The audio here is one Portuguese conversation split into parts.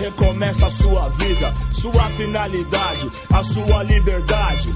recomeça a sua vida, sua finalidade, a sua liberdade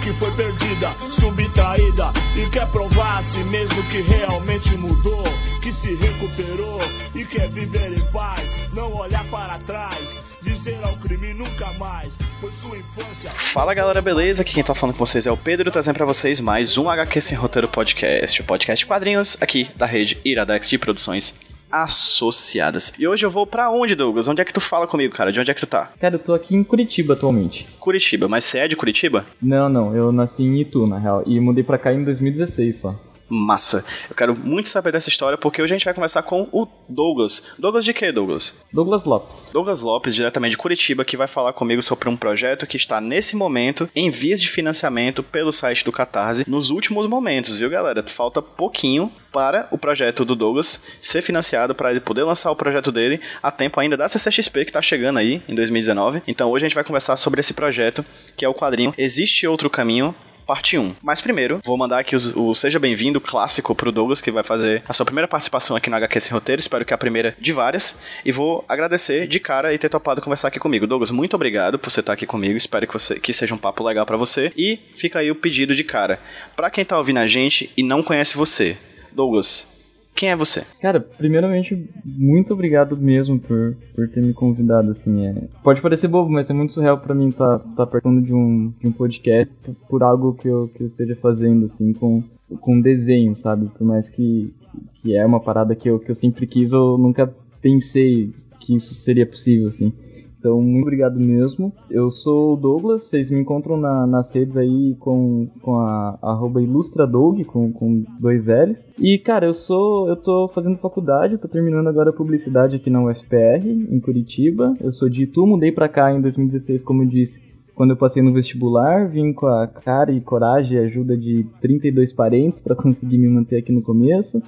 que foi perdida, subtraída e quer provar a si mesmo que realmente mudou, que se recuperou e quer viver em paz, não olhar para trás, dizer ao crime nunca mais, pois sua infância. Fala galera, beleza? Aqui quem tá falando com vocês é o Pedro, trazendo pra vocês mais um HQ Sem Roteiro Podcast, o podcast de quadrinhos aqui da rede Iradex de Produções associadas. E hoje eu vou para onde, Douglas? Onde é que tu fala comigo, cara? De onde é que tu tá? Cara, eu tô aqui em Curitiba atualmente. Curitiba, mas você é de Curitiba? Não, não, eu nasci em Itu, na real, e mudei pra cá em 2016 só. Massa. Eu quero muito saber dessa história porque hoje a gente vai conversar com o Douglas. Douglas de quê, Douglas? Douglas Lopes. Douglas Lopes, diretamente de Curitiba, que vai falar comigo sobre um projeto que está nesse momento em vias de financiamento pelo site do Catarse nos últimos momentos, viu, galera? Falta pouquinho para o projeto do Douglas ser financiado para ele poder lançar o projeto dele a tempo ainda da CCXP que está chegando aí em 2019. Então hoje a gente vai conversar sobre esse projeto que é o quadrinho Existe Outro Caminho parte 1. Mas primeiro, vou mandar aqui o, Seja Bem-vindo clássico pro Douglas, que vai fazer a sua primeira participação aqui no HQ Sem Roteiro. Espero que a primeira de várias. E vou agradecer de cara e ter topado conversar aqui comigo. Douglas, muito obrigado por você estar aqui comigo. Espero que, você, que seja um papo legal para você. E fica aí o pedido de cara. Para quem tá ouvindo a gente e não conhece você, Douglas, quem é você? Cara, primeiramente, muito obrigado mesmo por, por ter me convidado, assim. É... Pode parecer bobo, mas é muito surreal para mim estar tá, tá de um, de um podcast por algo que eu, que eu esteja fazendo, assim, com, com desenho, sabe? Por mais que, que é uma parada que eu, que eu sempre quis, eu nunca pensei que isso seria possível, assim. Então, muito obrigado mesmo. Eu sou o Douglas, vocês me encontram na, nas redes aí com, com a arroba ilustradog, com, com dois L's. E, cara, eu sou. Eu tô fazendo faculdade, tô terminando agora a publicidade aqui na UFPR, em Curitiba. Eu sou de Itu, mudei pra cá em 2016, como eu disse, quando eu passei no vestibular, vim com a cara e coragem e ajuda de 32 parentes para conseguir me manter aqui no começo.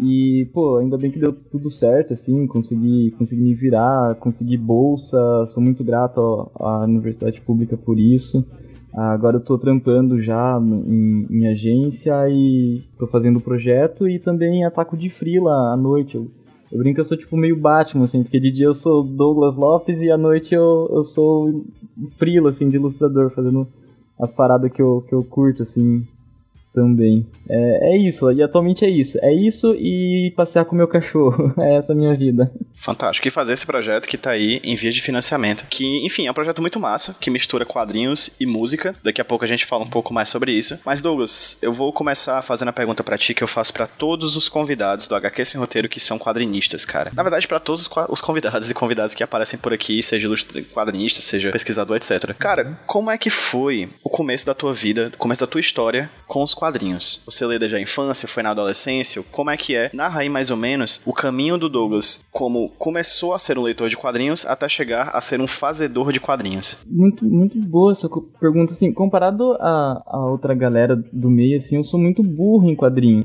E, pô, ainda bem que deu tudo certo, assim, consegui, consegui me virar, consegui bolsa, sou muito grato à Universidade Pública por isso. Agora eu tô trampando já em, em agência e tô fazendo projeto e também ataco de frila à noite. Eu, eu brinco que eu sou tipo meio Batman, assim, porque de dia eu sou Douglas Lopes e à noite eu, eu sou frila, assim, de ilustrador, fazendo as paradas que eu, que eu curto, assim, também. É, é isso, e atualmente é isso. É isso e passear com meu cachorro. É essa a minha vida. Fantástico. E fazer esse projeto que tá aí em vias de financiamento. Que, enfim, é um projeto muito massa, que mistura quadrinhos e música. Daqui a pouco a gente fala um pouco mais sobre isso. Mas, Douglas, eu vou começar fazendo a pergunta para ti que eu faço para todos os convidados do HQ Sem Roteiro que são quadrinistas, cara. Na verdade, para todos os convidados e convidadas que aparecem por aqui, seja quadrinista, seja pesquisador, etc. Cara, como é que foi o começo da tua vida, o começo da tua história com os quadrinhos? Você lê desde a infância, foi na adolescência? Como é que é? Narra aí mais ou menos o caminho do Douglas, como começou a ser um leitor de quadrinhos até chegar a ser um fazedor de quadrinhos. Muito, muito boa essa pergunta, assim, comparado a, a outra galera do meio, assim, eu sou muito burro em quadrinho.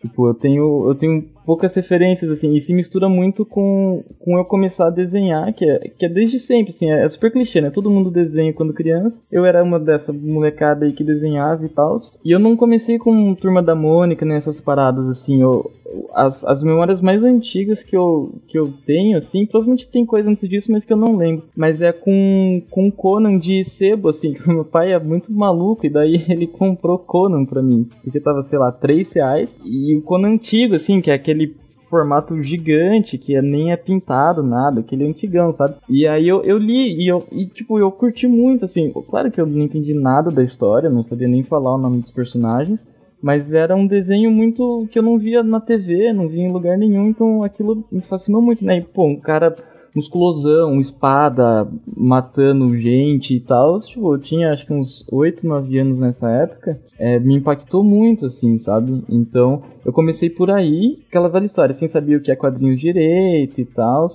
Tipo, eu tenho, eu tenho poucas referências, assim, e se mistura muito com, com eu começar a desenhar, que é, que é desde sempre, assim, é, é super clichê, né? Todo mundo desenha quando criança. Eu era uma dessa molecada aí que desenhava e tal. E eu não comecei com Turma da Mônica, nessas né, paradas, assim, eu, as, as memórias mais antigas que eu, que eu tenho, assim, provavelmente tem coisa antes disso, mas que eu não lembro. Mas é com, com Conan de sebo, assim, que meu pai é muito maluco, e daí ele comprou Conan pra mim, porque tava, sei lá, 3 reais. E o Conan antigo, assim, que é aquele formato gigante que nem é pintado, nada, aquele antigão, sabe? E aí eu, eu li e eu, e, tipo, eu curti muito, assim. Claro que eu não entendi nada da história, não sabia nem falar o nome dos personagens, mas era um desenho muito que eu não via na TV, não via em lugar nenhum, então aquilo me fascinou muito, né? E, pô, um cara musculosão, espada, matando gente e tal. Tipo, eu tinha acho que uns 8, 9 anos nessa época. É, me impactou muito, assim, sabe? Então, eu comecei por aí, aquela velha história, sem saber o que é quadrinhos direito e tal.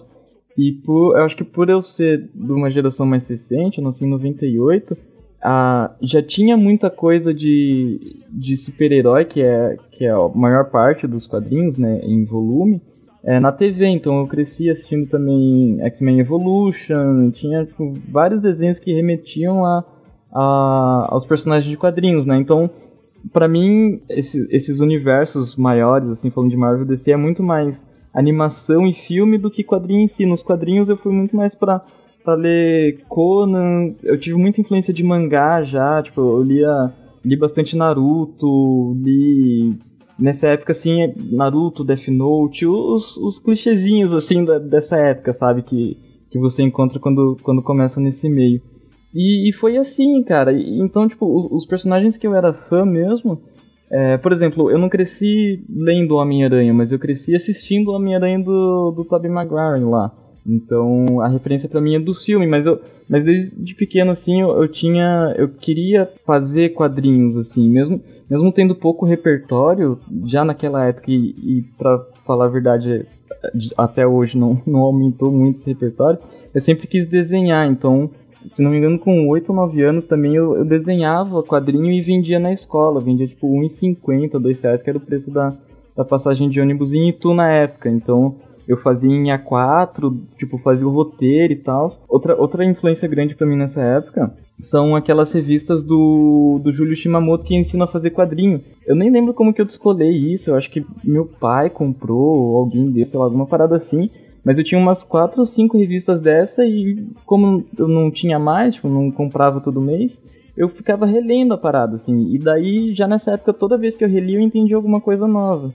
E por, eu acho que por eu ser de uma geração mais recente, eu nasci em 98, ah, já tinha muita coisa de, de super-herói, que é, que é a maior parte dos quadrinhos, né, em volume é, na TV, então eu cresci assistindo também X-Men Evolution, tinha tipo, vários desenhos que remetiam a, a, aos personagens de quadrinhos, né? Então, para mim, esse, esses universos maiores, assim, falando de Marvel DC, é muito mais animação e filme do que quadrinho em si. Nos quadrinhos eu fui muito mais pra, pra ler Conan, eu tive muita influência de mangá já, tipo, eu lia, li bastante Naruto, li nessa época, assim, Naruto, Death Note, os, os clichêzinhos, assim, da, dessa época, sabe? Que, que você encontra quando, quando começa nesse meio. E, e foi assim, cara. Então, tipo, os, os, personagens que eu era fã mesmo. É, por exemplo, eu não cresci lendo Homem-Aranha, mas eu cresci assistindo Homem-Aranha do, do Tobey Maguire lá. Então, a referência para mim é do filme, mas eu, mas desde pequeno assim, eu, eu, tinha, eu queria fazer quadrinhos assim, mesmo, mesmo tendo pouco repertório já naquela época e, e para falar a verdade, até hoje não, não aumentou muito esse repertório. Eu sempre quis desenhar, então se não me engano, com 8 ou 9 anos também eu, eu desenhava quadrinho e vendia na escola. Vendia tipo 1,50, 2 reais, que era o preço da, da passagem de ônibus em Itu na época. Então eu fazia em A4, tipo, fazia o roteiro e tal. Outra, outra influência grande para mim nessa época são aquelas revistas do, do Júlio Shimamoto que ensina a fazer quadrinho. Eu nem lembro como que eu descolei isso, eu acho que meu pai comprou, ou alguém deu, sei lá, alguma parada assim. Mas eu tinha umas quatro ou cinco revistas dessa e como eu não tinha mais, tipo, não comprava todo mês, eu ficava relendo a parada, assim. E daí, já nessa época, toda vez que eu relia, eu entendia alguma coisa nova.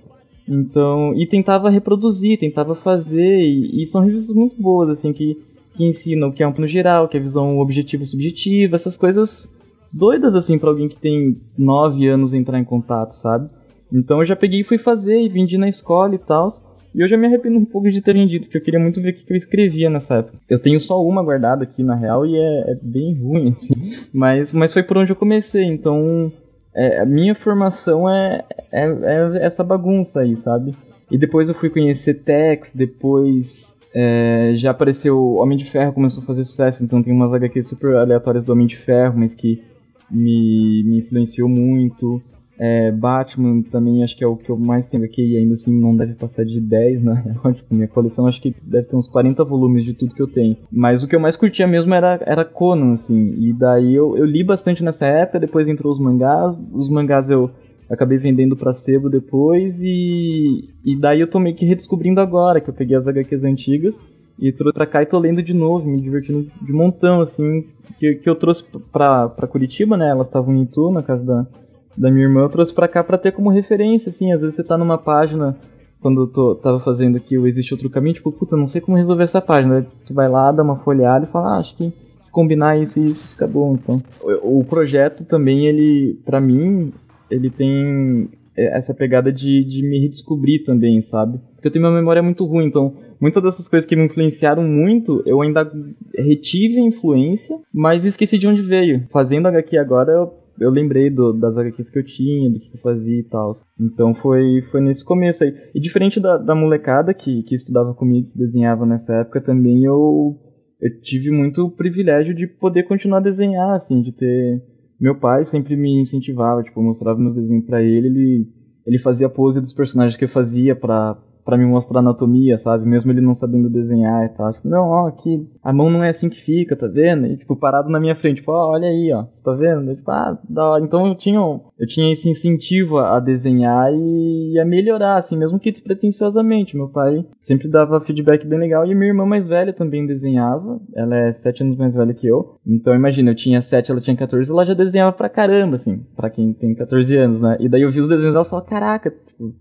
Então, e tentava reproduzir, tentava fazer, e, e são revistas muito boas, assim, que, que ensinam o que é um no geral, que é visão objetiva subjetiva, essas coisas doidas, assim, para alguém que tem nove anos entrar em contato, sabe? Então eu já peguei e fui fazer, e vendi na escola e tal. E eu já me arrependo um pouco de ter vendido, porque eu queria muito ver o que eu escrevia nessa época. Eu tenho só uma guardada aqui, na real, e é, é bem ruim, assim. Mas, mas foi por onde eu comecei, então... É, a minha formação é, é, é, essa bagunça aí, sabe? E depois eu fui conhecer Tex, depois é, já apareceu Homem de Ferro, começou a fazer sucesso, então tem umas HQs super aleatórias do Homem de Ferro, mas que me, me influenciou muito. É, Batman também acho que é o que eu mais tenho aqui e ainda assim não deve passar de 10, né? tipo, minha coleção acho que deve ter uns 40 volumes de tudo que eu tenho. Mas o que eu mais curtia mesmo era, era Conan, assim. E daí eu, eu li bastante nessa época, depois entrou os mangás. Os mangás eu acabei vendendo pra sebo depois e, e daí eu tô meio que redescobrindo agora, que eu peguei as HQs antigas e trouxe pra cá e tô lendo de novo, me divertindo de montão, assim, que, que eu trouxe pra, pra Curitiba, né? Elas estavam em Itu, na casa da, da minha irmã, eu trouxe pra cá pra ter como referência, assim. Às vezes você tá numa página, quando eu tô, tava fazendo aqui o Existe Outro Caminho, tipo, puta, não sei como resolver essa página. Tu vai lá, dá uma folhada e fala, ah, acho que se combinar isso e isso fica bom, então. O, o projeto também, ele, pra mim, ele tem essa pegada de, de me redescobrir também, sabe? Porque eu tenho uma memória muito ruim, então muitas dessas coisas que me influenciaram muito, eu ainda retive a influência, mas esqueci de onde veio. Fazendo HQ agora, eu eu lembrei do, das HQs que eu tinha, do que eu fazia e tal. Então foi, foi nesse começo aí. E diferente da, da molecada que, que estudava comigo, que desenhava nessa época, também eu, eu tive muito privilégio de poder continuar a desenhar, assim, de ter. Meu pai sempre me incentivava, tipo, eu mostrava meus desenhos para ele, ele, ele fazia pose dos personagens que eu fazia pra, para me mostrar anatomia, sabe? Mesmo ele não sabendo desenhar e tal. Tipo, não, ó, aqui, a mão não é assim que fica, tá vendo? E, tipo, parado na minha frente, tipo, ó, olha aí, ó, você tá vendo? Eu, tipo, ah, da hora. Então eu tinha, eu tinha esse incentivo a desenhar e a melhorar, assim, mesmo que despretensiosamente. Meu pai sempre dava feedback bem legal e minha irmã mais velha também desenhava. Ela é sete anos mais velha que eu. Então imagina, eu tinha sete, ela tinha 14, ela já desenhava pra caramba, assim, pra quem tem 14 anos, né? E daí eu vi os desenhos dela e falei, caraca, tipo,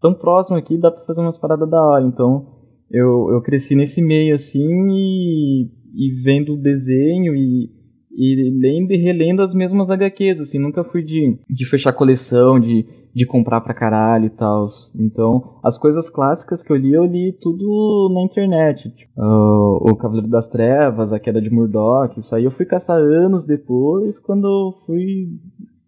tão próximo aqui, dá pra fazer umas paradas da hora. Então, eu, eu cresci nesse meio, assim, e, e vendo o desenho e, e lendo e relendo as mesmas HQs, assim, nunca fui de, de fechar coleção, de, de comprar pra caralho e tal. Então, as coisas clássicas que eu li, eu li tudo na internet. Tipo, uh, o Cavaleiro das Trevas, a Queda de Murdoch, isso aí eu fui caçar anos depois, quando eu fui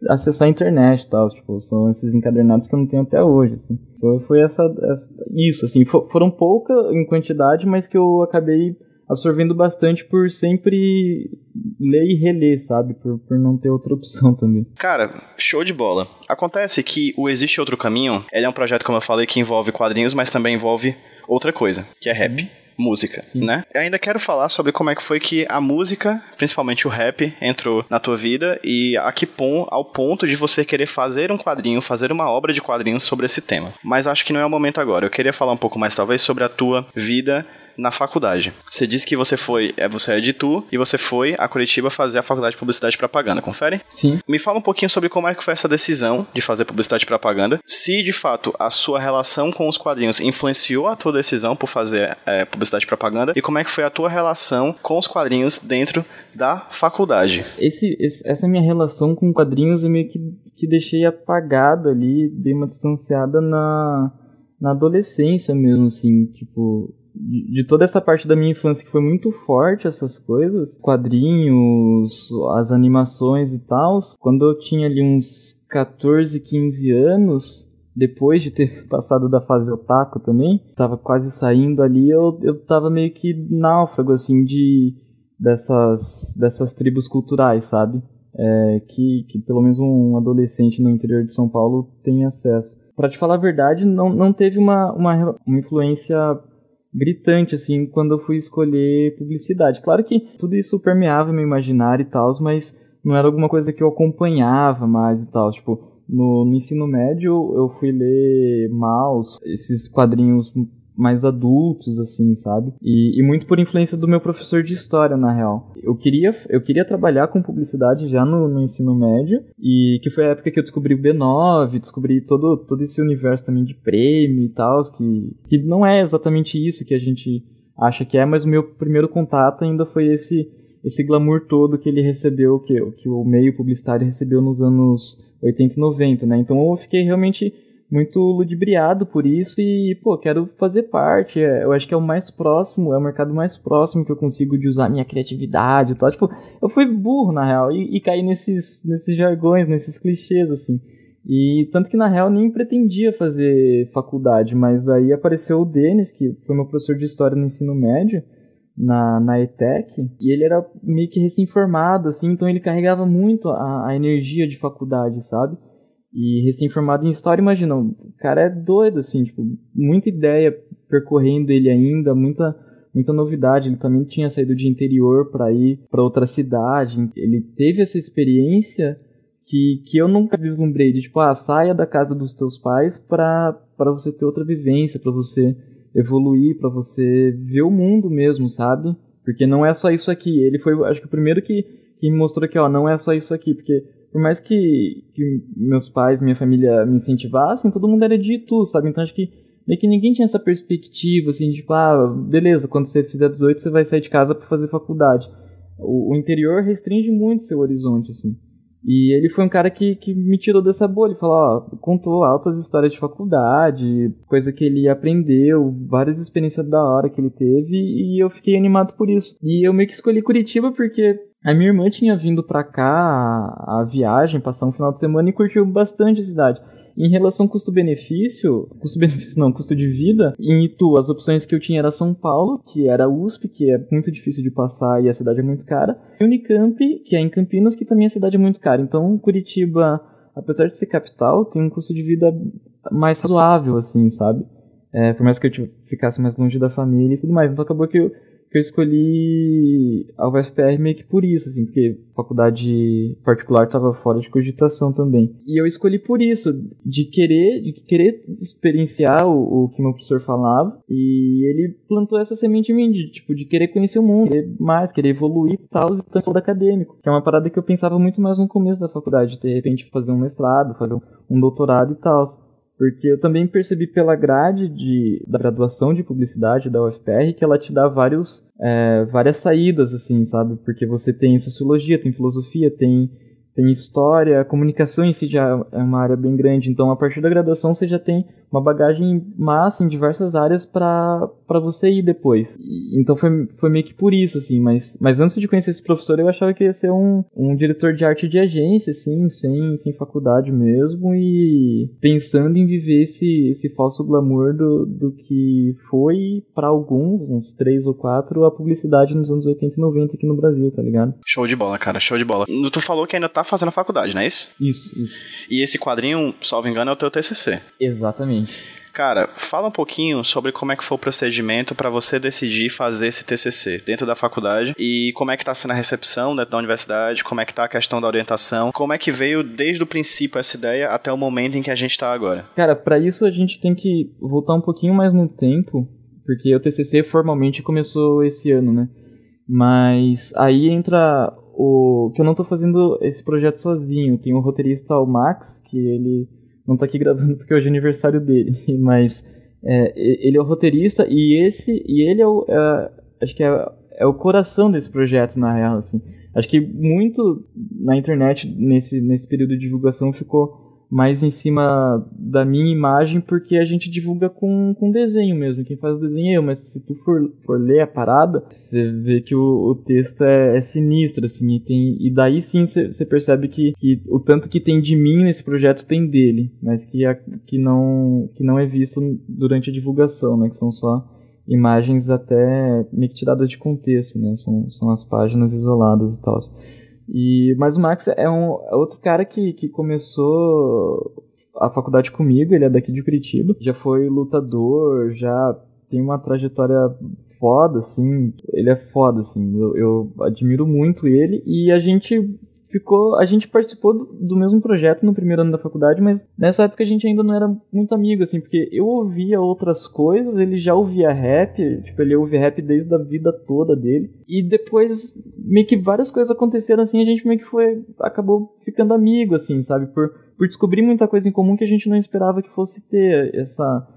acessar a internet e tal, tipo, são esses encadernados que eu não tenho até hoje, assim. Foi, foi essa, essa, isso, assim, for, foram pouca em quantidade, mas que eu acabei absorvendo bastante por sempre ler e reler, sabe? Por, por não ter outra opção também. Cara, show de bola. Acontece que o Existe Outro Caminho, ele é um projeto, como eu falei, que envolve quadrinhos, mas também envolve outra coisa, que é rap. Música, Sim. né? Eu ainda quero falar sobre como é que foi que a música, principalmente o rap, entrou na tua vida e a que pon, ao ponto de você querer fazer um quadrinho, fazer uma obra de quadrinhos sobre esse tema. Mas acho que não é o momento agora. Eu queria falar um pouco mais, talvez, sobre a tua vida na faculdade. Você disse que você foi, é, você é de Tu e você foi a Curitiba fazer a faculdade de publicidade e propaganda, confere? Sim. Me fala um pouquinho sobre como é que foi essa decisão de fazer publicidade e propaganda. Se de fato a sua relação com os quadrinhos influenciou a tua decisão por fazer é, publicidade e propaganda e como é que foi a tua relação com os quadrinhos dentro da faculdade. Esse, esse essa minha relação com quadrinhos eu meio que, que deixei apagada ali, dei uma distanciada na, na adolescência mesmo, assim, tipo, de, toda essa parte da minha infância que foi muito forte, essas coisas, quadrinhos, as animações e tal, quando eu tinha ali uns 14, 15 anos, depois de ter passado da fase otaku também, tava quase saindo ali, eu, eu tava meio que náufrago, assim, de dessas, dessas tribos culturais, sabe? É, que, que pelo menos um adolescente no interior de São Paulo tem acesso. Para te falar a verdade, não, não teve uma, uma, uma influência gritante, assim, quando eu fui escolher publicidade. Claro que tudo isso permeava meu imaginário e tal, mas não era alguma coisa que eu acompanhava mais e tal. Tipo, no, no ensino médio eu fui ler Maus, esses quadrinhos mais adultos, assim, sabe? E, e, muito por influência do meu professor de história, na real. Eu queria, eu queria trabalhar com publicidade já no, no ensino médio, e que foi a época que eu descobri o B9, descobri todo, todo esse universo também de prêmio e tal, que, que não é exatamente isso que a gente acha que é, mas o meu primeiro contato ainda foi esse esse glamour todo que ele recebeu, que, que o meio publicitário recebeu nos anos 80 e 90, né? Então eu fiquei realmente muito ludibriado por isso e, pô, quero fazer parte. É, eu acho que é o mais próximo, é o mercado mais próximo que eu consigo de usar minha criatividade e tal. Tipo, eu fui burro, na real, e, e caí nesses, nesses jargões, nesses clichês, assim. E tanto que, na real, nem pretendia fazer faculdade, mas aí apareceu o Denis, que foi meu professor de história no ensino médio, na, na ETEC, e ele era meio que recém-formado, assim, então ele carregava muito a, a energia de faculdade, sabe? E recém-formado em história, imagina, o cara é doido, assim, tipo, muita ideia percorrendo ele ainda, muita muita novidade. Ele também tinha saído de interior para ir para outra cidade. Ele teve essa experiência que, que eu nunca vislumbrei de tipo, ah, saia da casa dos teus pais para você ter outra vivência, para você evoluir, para você ver o mundo mesmo, sabe? Porque não é só isso aqui. Ele foi, acho que o primeiro que, que me mostrou que, ó, não é só isso aqui, porque por mais que, que meus pais, minha família me incentivassem, todo mundo era de Itu, sabe? Então acho que meio que ninguém tinha essa perspectiva, assim, de tipo, ah, beleza, quando você fizer 18 você vai sair de casa para fazer faculdade. O, o, interior restringe muito seu horizonte, assim. E ele foi um cara que, que me tirou dessa bolha, falou, ó, contou altas histórias de faculdade, coisa que ele aprendeu, várias experiências da hora que ele teve, e eu fiquei animado por isso. E eu meio que escolhi Curitiba porque a minha irmã tinha vindo pra cá a, viagem, passar um final de semana e curtiu bastante a cidade. Em relação custo-benefício, custo-benefício não, custo de vida, em Itu as opções que eu tinha era São Paulo, que era USP, que é muito difícil de passar e a cidade é muito cara, e Unicamp, que é em Campinas, que também a cidade é muito cara. Então Curitiba, apesar de ser capital, tem um custo de vida mais razoável, assim, sabe? É, por mais que eu ficasse mais longe da família e tudo mais. Então acabou que eu que eu escolhi a UFPR meio que por isso, assim, porque faculdade particular estava fora de cogitação também. E eu escolhi por isso, de querer, de querer experienciar o, o que meu professor falava, e ele plantou essa semente em mim, de, tipo, de querer conhecer o mundo, querer mais, querer evoluir e tal, e tanto acadêmico, que é uma parada que eu pensava muito mais no começo da faculdade, de repente fazer um mestrado, fazer um doutorado e tal. Porque eu também percebi pela grade de, da graduação de publicidade da UFPR que ela te dá vários, é, várias saídas, assim, sabe? Porque você tem sociologia, tem filosofia, tem tem história, a comunicação em si já é uma área bem grande, então a partir da graduação você já tem uma bagagem massa em diversas áreas para você ir depois. Então foi, foi meio que por isso, assim, mas, mas antes de conhecer esse professor eu achava que ia ser um, um diretor de arte de agência, assim, sem, sem faculdade mesmo, e pensando em viver esse, esse falso glamour do, do que foi, para alguns, uns três ou quatro, a publicidade nos anos 80 e 90 aqui no Brasil, tá ligado? Show de bola, cara, show de bola. Tu falou que ainda tá fazendo a faculdade, não é isso? Isso, isso. E esse quadrinho, salvo engano, é o teu TCC. Exatamente. Cara, fala um pouquinho sobre como é que foi o procedimento para você decidir fazer esse TCC dentro da faculdade e como é que tá sendo a recepção dentro da universidade, como é que tá a questão da orientação, como é que veio desde o princípio essa ideia até o momento em que a gente tá agora. Cara, para isso a gente tem que voltar um pouquinho mais no tempo, porque o TCC formalmente começou esse ano, né? Mas aí entra o que eu não tô fazendo esse projeto sozinho. Tem o roteirista o Max, que ele não tá aqui gravando porque hoje é aniversário dele, mas é, ele é o roteirista e esse e ele é o é, acho que é, é o coração desse projeto na real assim. Acho que muito na internet nesse nesse período de divulgação ficou mais em cima da minha imagem, porque a gente divulga com, com desenho mesmo. Quem faz o desenho é eu, mas se tu for, for ler a parada, você vê que o, o texto é, é, sinistro, assim, e, tem, e daí sim você percebe que, que o tanto que tem de mim nesse projeto tem dele, mas que, a, que, não, que não é visto durante a divulgação, né? Que são só imagens até meio que tiradas de contexto, né? São, são as páginas isoladas e tal. E, mas o Max é, um, é outro cara que, que começou a faculdade comigo, ele é daqui de Curitiba, já foi lutador, já tem uma trajetória foda, assim, ele é foda, assim, eu, eu admiro muito ele e a gente ficou. A gente participou do, do, mesmo projeto no primeiro ano da faculdade, mas nessa época a gente ainda não era muito amigo, assim, porque eu ouvia outras coisas, ele já ouvia rap, tipo, ele ouvia rap desde a vida toda dele. E depois, meio que várias coisas aconteceram assim, a gente meio que foi. acabou ficando amigo, assim, sabe? Por, por descobrir muita coisa em comum que a gente não esperava que fosse ter essa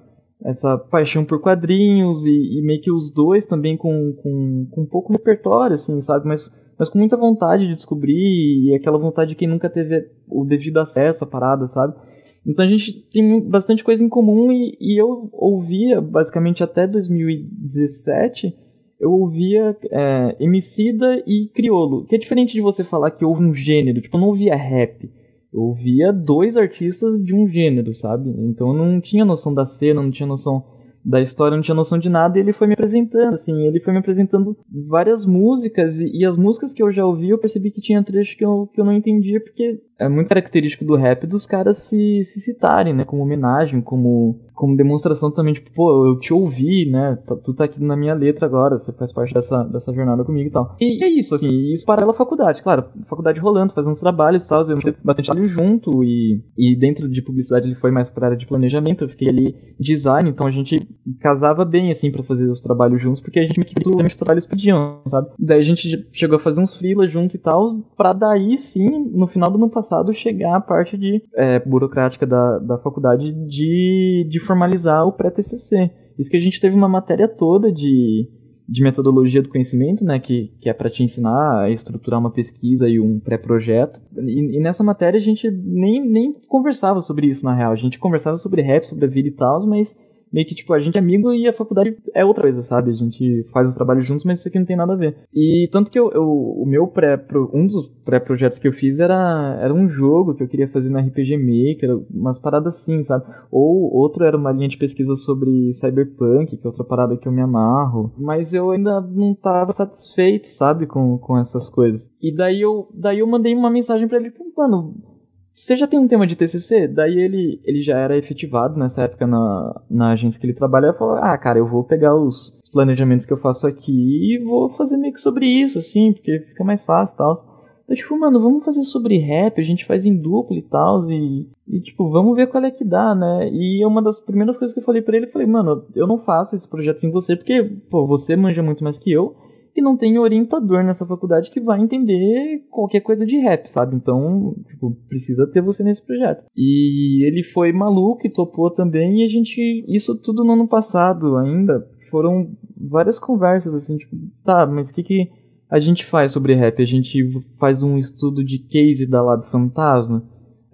essa paixão por quadrinhos e, e, meio que os dois também com, com, com um pouco repertório, assim, sabe? Mas mas com muita vontade de descobrir e aquela vontade de quem nunca teve o devido acesso à parada, sabe? Então a gente tem bastante coisa em comum e, e eu ouvia, basicamente até 2017, eu ouvia é, Emicida e Criolo, que é diferente de você falar que houve um gênero, tipo, eu não ouvia rap. Eu ouvia dois artistas de um gênero, sabe? Então eu não tinha noção da cena, não tinha noção da história, não tinha noção de nada, e ele foi me apresentando, assim, ele foi me apresentando várias músicas, e, e as músicas que eu já ouvi, eu percebi que tinha trechos que eu, que eu não entendia, porque é muito característico do rap dos caras se, se citarem, né, como homenagem, como como demonstração também, tipo, pô, eu te ouvi, né? Tá, tu tá aqui na minha letra agora, você faz parte dessa, dessa jornada comigo e tal. E é isso, assim, isso para ela faculdade, claro, faculdade rolando, fazendo uns trabalhos e tal, eu bastante trabalho junto e, e dentro de publicidade ele foi mais pra área de planejamento, eu fiquei ali design, então a gente casava bem, assim, para fazer os trabalhos juntos, porque a gente meio que os trabalhos pediam, sabe? Daí a gente chegou a fazer uns freela junto e tal, pra daí sim, no final do ano passado, chegar a parte de é, burocrática da, da faculdade de, de formalizar o pré-TCC. Isso que a gente teve uma matéria toda de, de metodologia do conhecimento, né, que, que é para te ensinar a estruturar uma pesquisa e um pré-projeto. E, e, nessa matéria a gente nem, nem conversava sobre isso, na real. A gente conversava sobre rap, sobre a vida e tal, mas meio que, tipo, a gente é amigo e a faculdade é outra coisa, sabe? A gente faz os trabalhos juntos, mas isso aqui não tem nada a ver. E tanto que eu, eu o meu pré, um dos pré-projetos que eu fiz era, era um jogo que eu queria fazer no RPG Maker, umas paradas assim, sabe? Ou outro era uma linha de pesquisa sobre cyberpunk, que é outra parada que eu me amarro. Mas eu ainda não tava satisfeito, sabe, com, com essas coisas. E daí eu, daí eu mandei uma mensagem para ele, mano, você já tem um tema de TCC? Daí ele, ele já era efetivado nessa época na, na agência que ele trabalha. e falou: Ah, cara, eu vou pegar os, os, planejamentos que eu faço aqui e vou fazer meio que sobre isso, assim, porque fica mais fácil e tal. Eu, tipo, mano, vamos fazer sobre rap, a gente faz em duplo e tal, e, e, tipo, vamos ver qual é que dá, né? E uma das primeiras coisas que eu falei para ele, eu falei, mano, eu não faço esse projeto sem você, porque, pô, você manja muito mais que eu, e não tem orientador nessa faculdade que vai entender qualquer coisa de rap, sabe? Então, tipo, precisa ter você nesse projeto. E ele foi maluco e topou também, e a gente. Isso tudo no ano passado ainda. Foram várias conversas, assim, tipo, tá, mas o que que a gente faz sobre rap? A gente faz um estudo de case da Lab Fantasma?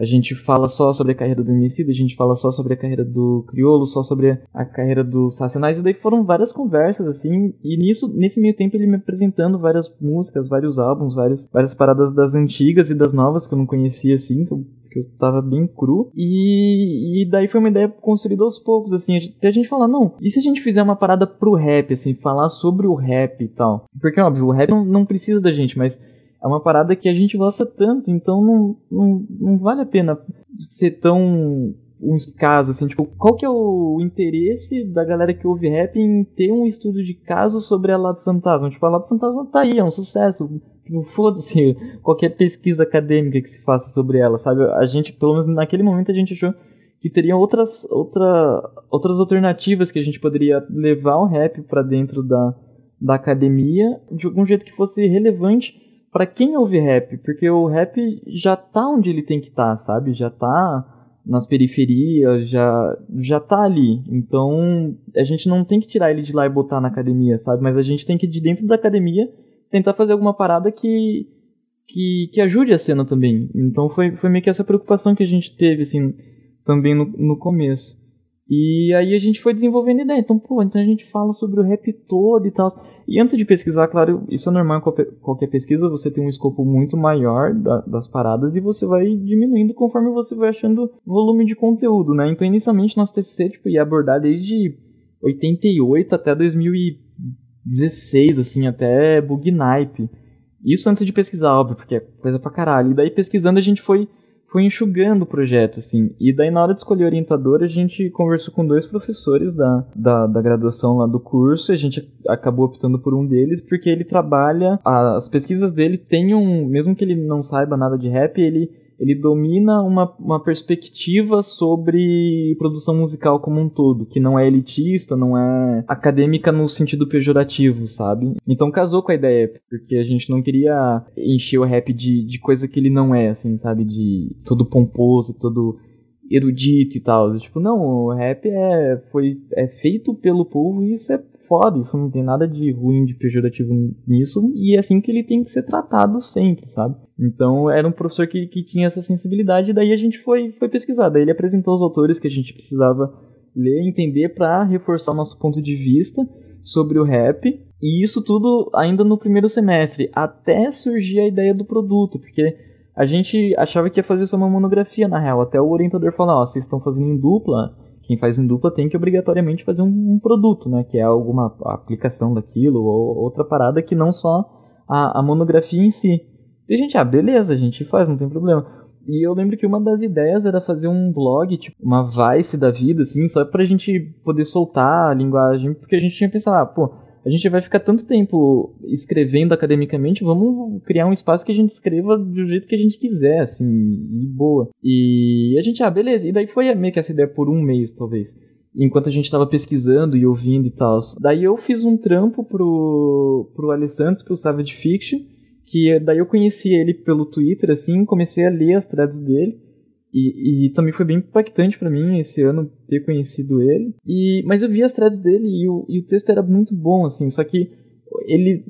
A gente fala só sobre a carreira do Emicida, a gente fala só sobre a carreira do Criolo, só sobre a carreira dos Racionais, e daí foram várias conversas, assim, e nisso, nesse meio tempo ele me apresentando várias músicas, vários álbuns, vários, várias paradas das antigas e das novas que eu não conhecia, assim, que eu, que eu tava bem cru, e, e daí foi uma ideia construída aos poucos, assim, até a gente falar, não, e se a gente fizer uma parada pro rap, assim, falar sobre o rap e tal? Porque, óbvio, o rap não, não precisa da gente, mas é uma parada que a gente gosta tanto, então não, não, não vale a pena ser tão um caso, assim, tipo, qual que é o interesse da galera que ouve rap em ter um estudo de caso sobre a Lado Fantasma? Tipo, a Lado Fantasma tá aí, é um sucesso. Tipo, foda-se qualquer pesquisa acadêmica que se faça sobre ela, sabe? A gente, pelo menos naquele momento, a gente achou que teriam outras, outra, outras alternativas que a gente poderia levar o rap para dentro da, da academia de algum jeito que fosse relevante para quem ouve rap, porque o rap já tá onde ele tem que estar, tá, sabe? Já tá nas periferias, já já tá ali. Então, a gente não tem que tirar ele de lá e botar na academia, sabe? Mas a gente tem que de dentro da academia tentar fazer alguma parada que que, que ajude a cena também. Então foi, foi meio que essa preocupação que a gente teve, assim, também no, no começo. E aí a gente foi desenvolvendo ideia. Então, pô, então a gente fala sobre o rap todo e tal. E antes de pesquisar, claro, isso é normal em qualquer, pesquisa, você tem um escopo muito maior da, das paradas e você vai diminuindo conforme você vai achando volume de conteúdo, né? Então, inicialmente, nosso TCC tipo, ia abordar desde 88 até 2016, assim, até Bugnipe. Isso antes de pesquisar, óbvio, porque é coisa pra caralho. E daí, pesquisando, a gente foi foi enxugando o projeto, assim. E daí, na hora de escolher orientador, a gente conversou com dois professores da, da, da graduação lá do curso, e a gente acabou optando por um deles, porque ele trabalha, as pesquisas dele têm um, mesmo que ele não saiba nada de rap, ele ele domina uma, uma perspectiva sobre produção musical como um todo, que não é elitista, não é acadêmica no sentido pejorativo, sabe? Então casou com a ideia, porque a gente não queria encher o rap de, de coisa que ele não é, assim, sabe? De todo pomposo, todo erudito e tal. Tipo, não, o rap é, foi, é feito pelo povo e isso é foda, isso não tem nada de ruim, de pejorativo nisso, e é assim que ele tem que ser tratado sempre, sabe? Então era um professor que, que tinha essa sensibilidade, daí a gente foi, foi pesquisar. Daí ele apresentou os autores que a gente precisava ler, entender para reforçar o nosso ponto de vista sobre o rap. E isso tudo ainda no primeiro semestre, até surgir a ideia do produto, porque a gente achava que ia fazer só uma monografia na real, até o orientador falar, ó, vocês estão fazendo em dupla, quem faz em dupla tem que obrigatoriamente fazer um, um, produto, né? Que é alguma aplicação daquilo ou outra parada que não só a, a monografia em si. E a gente, ah, beleza, a gente faz, não tem problema. E eu lembro que uma das ideias era fazer um blog, tipo, uma Vice da vida, assim, só pra gente poder soltar a linguagem, porque a gente tinha pensado, ah, pô, a gente vai ficar tanto tempo escrevendo academicamente, vamos criar um espaço que a gente escreva do jeito que a gente quiser, assim, e boa. E a gente, ah, beleza. E daí foi meio que essa ideia por um mês, talvez. Enquanto a gente estava pesquisando e ouvindo e tal. Daí eu fiz um trampo pro, pro Alessandro, pro Savage Fiction, que daí eu conheci ele pelo Twitter, assim, comecei a ler as threads dele. E, e, também foi bem impactante para mim esse ano ter conhecido ele. E, mas eu vi as threads dele e o, e o texto era muito bom, assim. Só que ele,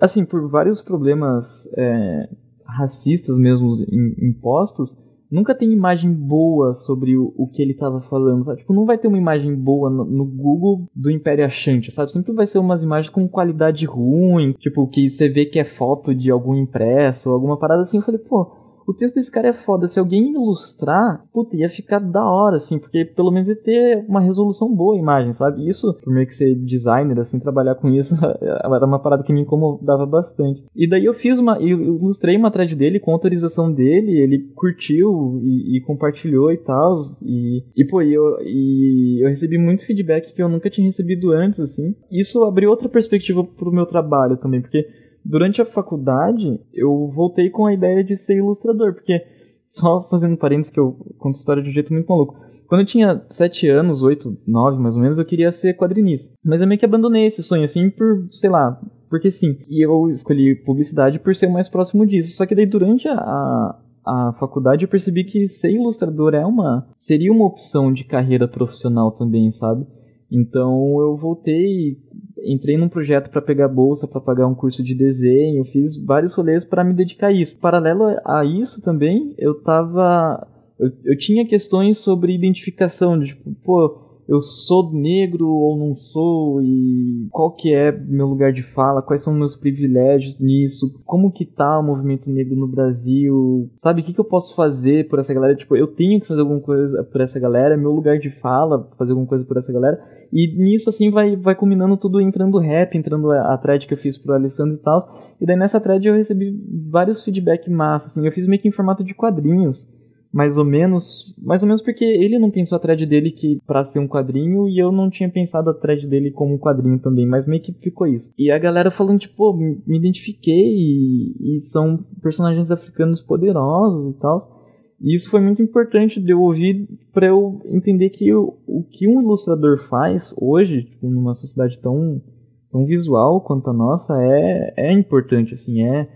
assim, por vários problemas é, racistas mesmo impostos, nunca tem imagem boa sobre o, o que ele tava falando, sabe? Tipo, não vai ter uma imagem boa no, no, Google do Império Achante, sabe? Sempre vai ser umas imagens com qualidade ruim, tipo, que você vê que é foto de algum impresso alguma parada assim. Eu falei, pô, o texto desse cara é foda. Se alguém ilustrar, puta, ia ficar da hora, assim, porque pelo menos ia ter uma resolução boa a imagem, sabe? Isso, por meio que ser designer, assim, trabalhar com isso, era uma parada que me incomodava bastante. E daí eu fiz uma. Eu ilustrei uma thread dele com autorização dele, ele curtiu e, e compartilhou e tal. E, e pô, eu, e eu recebi muito feedback que eu nunca tinha recebido antes, assim. Isso abriu outra perspectiva pro meu trabalho também, porque durante a faculdade, eu voltei com a ideia de ser ilustrador, porque, só fazendo parênteses que eu conto história de um jeito muito maluco. Quando eu tinha 7 anos, 8, 9 mais ou menos, eu queria ser quadrinista. Mas eu meio que abandonei esse sonho, assim, por, sei lá, porque sim. E eu escolhi publicidade por ser mais próximo disso. Só que daí durante a, a faculdade eu percebi que ser ilustrador é uma seria uma opção de carreira profissional também, sabe? Então eu voltei entrei num projeto para pegar bolsa, para pagar um curso de desenho, fiz vários rolês para me dedicar a isso. Paralelo a isso também, eu tava eu, eu tinha questões sobre identificação, de tipo, pô, eu sou negro ou não sou e qual que é meu lugar de fala, quais são meus privilégios nisso, como que tá o movimento negro no Brasil, sabe, o que, que eu posso fazer por essa galera, tipo, eu tenho que fazer alguma coisa por essa galera, é meu lugar de fala, fazer alguma coisa por essa galera, e nisso, assim, vai, vai combinando tudo entrando rap, entrando a, thread que eu fiz pro Alessandro e tal. E daí nessa thread eu recebi vários feedback massa, assim. Eu fiz meio que em formato de quadrinhos. Mais ou menos, mais ou menos porque ele não pensou a thread dele que para ser um quadrinho e eu não tinha pensado a thread dele como um quadrinho também, mas meio que ficou isso. E a galera falando tipo, me identifiquei e, e são personagens africanos poderosos e tal. E isso foi muito importante de eu ouvir para eu entender que o, o que um ilustrador faz hoje, tipo, numa sociedade tão, tão visual quanto a nossa, é, é importante, assim, é,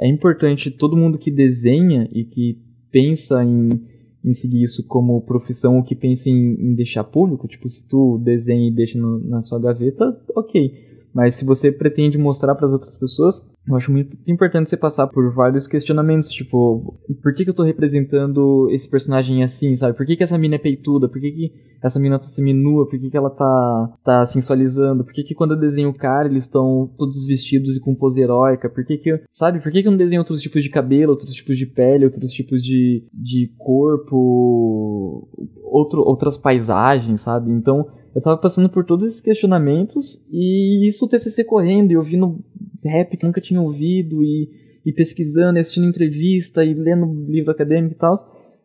é importante todo mundo que desenha e que pensa em, em seguir isso como profissão ou que pensa em, em deixar público, tipo, se tu desenha e deixa no, na sua gaveta, ok. Mas se você pretende mostrar para as outras pessoas, eu acho muito importante você passar por vários questionamentos, tipo, por que, que eu tô representando esse personagem assim, sabe? Por que, que essa mina é peituda? Por que, que essa mina tá seminua? Por que, que ela tá, tá sensualizando? Por que, que quando eu desenho o cara, eles estão todos vestidos e com pose heróica? Por que que, sabe? Por que, que eu não desenho outros tipos de cabelo, outros tipos de pele, outros tipos de, de corpo, outro, outras paisagens, sabe? Então, eu tava passando por todos esses questionamentos e isso o TCC correndo e ouvindo rap que nunca tinha ouvido e, e pesquisando, e assistindo entrevista e lendo livro acadêmico e tal.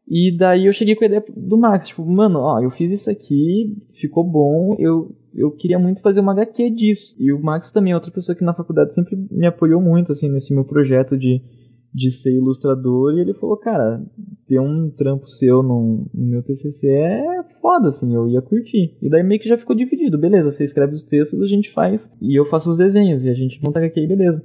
E daí eu cheguei com a ideia do Max, tipo, mano, ó, eu fiz isso aqui, ficou bom, eu, eu queria muito fazer uma HQ disso. E o Max também é outra pessoa que na faculdade sempre me apoiou muito, assim, nesse meu projeto de de ser ilustrador e ele falou, cara, ter um trampo seu no, no, meu TCC é foda, assim, eu ia curtir. E daí meio que já ficou dividido, beleza, você escreve os textos, a gente faz, e eu faço os desenhos, e a gente monta HQ, beleza.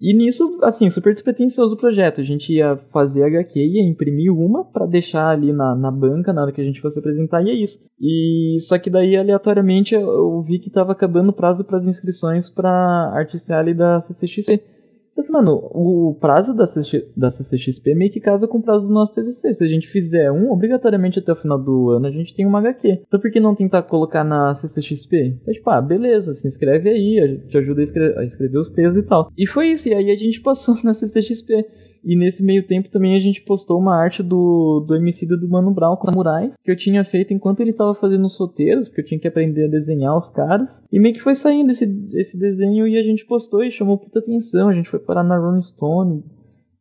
E nisso, assim, super despretensioso o projeto. A gente ia fazer HQ, ia imprimir uma para deixar ali na, na banca na hora que a gente fosse apresentar, e é isso. E só que daí, aleatoriamente, eu, vi que tava acabando o prazo para as inscrições para Artificiale da CCXC. Eu falei, mano, o prazo da, CC, da CCXP meio que casa com o prazo do nosso TCC. Se a gente fizer um, obrigatoriamente até o final do ano a gente tem uma HQ. Então por que não tentar colocar na CCXP? É tipo, ah, beleza, se inscreve aí, te ajuda a escrever, a escrever os textos e tal. E foi isso, e aí a gente passou na CCXP. E nesse meio tempo também a gente postou uma arte do, do MC do Mano Brown com samurais, que eu tinha feito enquanto ele tava fazendo os roteiros, porque eu tinha que aprender a desenhar os caras. E meio que foi saindo esse, esse desenho e a gente postou e chamou puta atenção. A gente foi parar na Rolling Stone,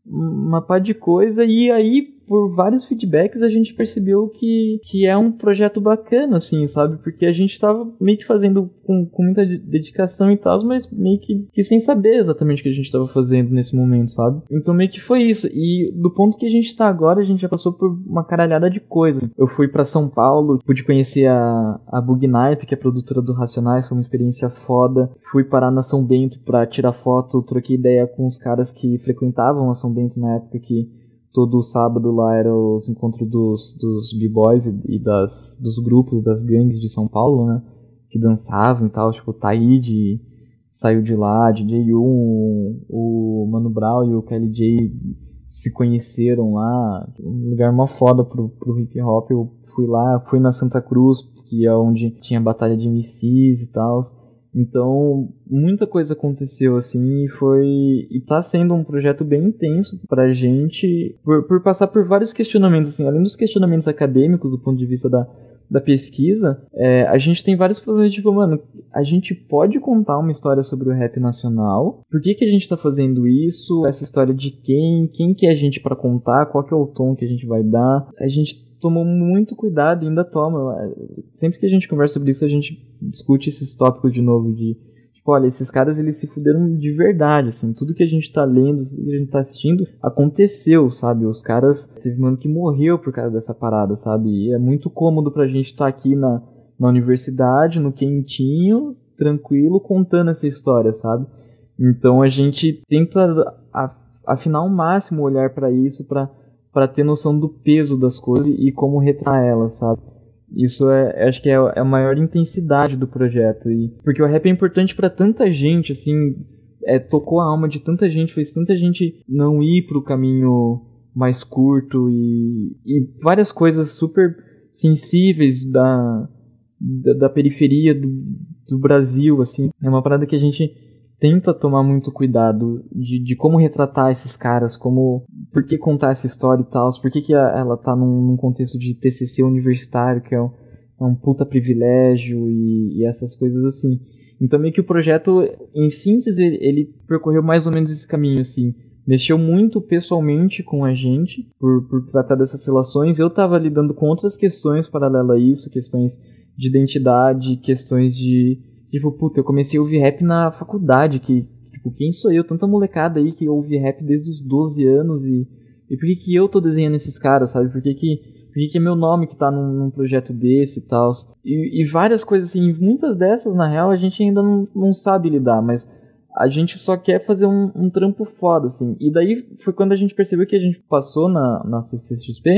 uma par de coisa. E aí por vários feedbacks a gente percebeu que, que é um projeto bacana, assim, sabe? Porque a gente tava meio que fazendo com, com muita dedicação e tal, mas meio que, que sem saber exatamente o que a gente tava fazendo nesse momento, sabe? Então meio que foi isso. E do ponto que a gente tá agora, a gente já passou por uma caralhada de coisas. Eu fui para São Paulo, pude conhecer a, a Bugnipe, que é produtora do Racionais, foi uma experiência foda. Fui parar na São Bento pra tirar foto, troquei ideia com os caras que frequentavam a São Bento na época que todo sábado lá era os encontros dos, dos b-boys e, e, das, dos grupos das gangues de São Paulo, né? Que dançavam e tal, tipo, o Taíde saiu de lá, DJ 1, o Mano Brown e o Kelly J se conheceram lá, um lugar mó foda pro, pro hip hop, eu fui lá, fui na Santa Cruz, que é onde tinha batalha de MCs e tal, então, muita coisa aconteceu assim e foi. E tá sendo um projeto bem intenso pra gente, por, por passar por vários questionamentos, assim, além dos questionamentos acadêmicos do ponto de vista da, da pesquisa, é, a gente tem vários problemas, tipo, mano, a gente pode contar uma história sobre o rap nacional, por que, que a gente tá fazendo isso, essa história de quem, quem que é a gente para contar, qual que é o tom que a gente vai dar, a gente tomou muito cuidado e ainda toma. Sempre que a gente conversa sobre isso, a gente discute esses tópicos de novo de tipo, olha, esses caras eles se fuderam de verdade, assim, tudo que a gente tá lendo, tudo que a gente tá assistindo, aconteceu, sabe? Os caras teve mano que morreu por causa dessa parada, sabe? E é muito cômodo pra gente estar tá aqui na, na universidade, no quentinho, tranquilo, contando essa história, sabe? Então a gente tenta afinar ao máximo o olhar para isso, para para ter noção do peso das coisas e como retratar elas, sabe? Isso é, acho que é, é a maior intensidade do projeto e porque o rap é importante para tanta gente, assim, é, tocou a alma de tanta gente, fez tanta gente não ir pro caminho mais curto e, e várias coisas super sensíveis da, da, da periferia do, do Brasil, assim. É uma parada que a gente tenta tomar muito cuidado de, de como retratar esses caras, como por que contar essa história e tal, por que, que ela tá num, num, contexto de TCC universitário, que é um, é um puta privilégio e, e, essas coisas assim. Então meio que o projeto, em síntese, ele percorreu mais ou menos esse caminho, assim. mexeu muito pessoalmente com a gente por, por tratar dessas relações. Eu tava lidando com outras questões paralelas a isso, questões de identidade, questões de. Tipo, puta, eu comecei a ouvir rap na faculdade, que, tipo, quem sou eu? Tanta molecada aí que ouve rap desde os 12 anos e. E por que, que eu tô desenhando esses caras, sabe? Por que, que, por que, que é meu nome que tá num, num projeto desse e tal? E, e várias coisas assim, muitas dessas, na real, a gente ainda não, não sabe lidar, mas a gente só quer fazer um, um, trampo foda, assim. E daí foi quando a gente percebeu que a gente passou na, na CCXP,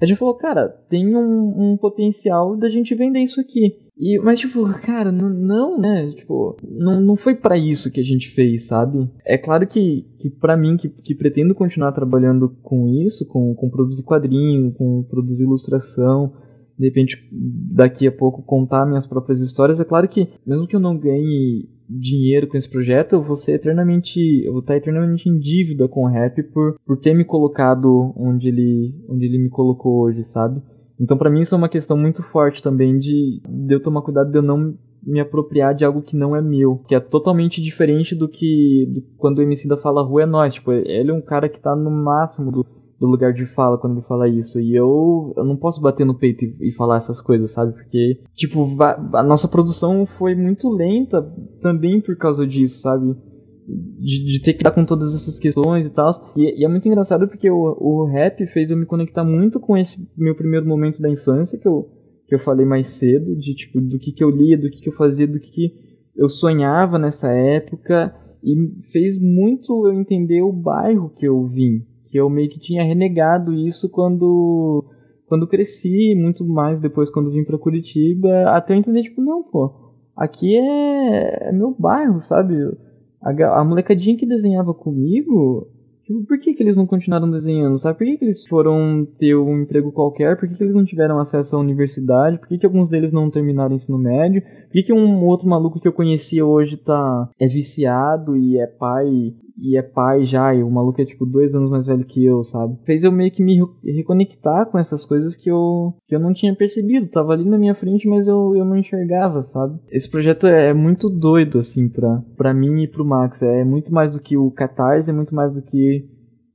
a gente falou, cara, tem um, um potencial da gente vender isso aqui. E, mas, tipo, cara, não, né? Tipo, não, não foi para isso que a gente fez, sabe? É claro que, que para mim, que, que pretendo continuar trabalhando com isso, com, com produzir quadrinho, com produzir ilustração, de repente, daqui a pouco, contar minhas próprias histórias, é claro que, mesmo que eu não ganhe dinheiro com esse projeto, eu vou ser eternamente, eu vou estar eternamente em dívida com o rap por, por ter me colocado onde ele, onde ele me colocou hoje, sabe? Então para mim isso é uma questão muito forte também de, de eu tomar cuidado de eu não me apropriar de algo que não é meu, que é totalmente diferente do que do, quando o MC da fala rua é nós, tipo, ele é um cara que tá no máximo do do lugar de fala quando ele fala isso. E eu, eu não posso bater no peito e, e falar essas coisas, sabe? Porque, tipo, a nossa produção foi muito lenta também por causa disso, sabe? De, de ter que dar com todas essas questões e tal. E, e, é muito engraçado porque o, o rap fez eu me conectar muito com esse meu primeiro momento da infância, que eu, que eu falei mais cedo, de tipo, do que, que eu lia, do que, que eu fazia, do que, que eu sonhava nessa época. E fez muito eu entender o bairro que eu vim, que eu meio que tinha renegado isso quando quando cresci, muito mais depois quando vim para Curitiba, até eu entender tipo, não, pô, aqui é, é meu bairro, sabe? A, a molecadinha que desenhava comigo, tipo, por que, que eles não continuaram desenhando, sabe? Por que, que eles foram ter um emprego qualquer? Por que, que eles não tiveram acesso à universidade? Por que, que alguns deles não terminaram ensino médio? Por que, que um outro maluco que eu conhecia hoje tá é viciado e é pai e é pai já, e o maluco é tipo dois anos mais velho que eu, sabe? Fez eu meio que me reconectar com essas coisas que eu, que eu não tinha percebido. Tava ali na minha frente, mas eu, eu não enxergava, sabe? Esse projeto é, é muito doido, assim, pra, pra mim e pro Max. É muito mais do que o Catarse, é muito mais do que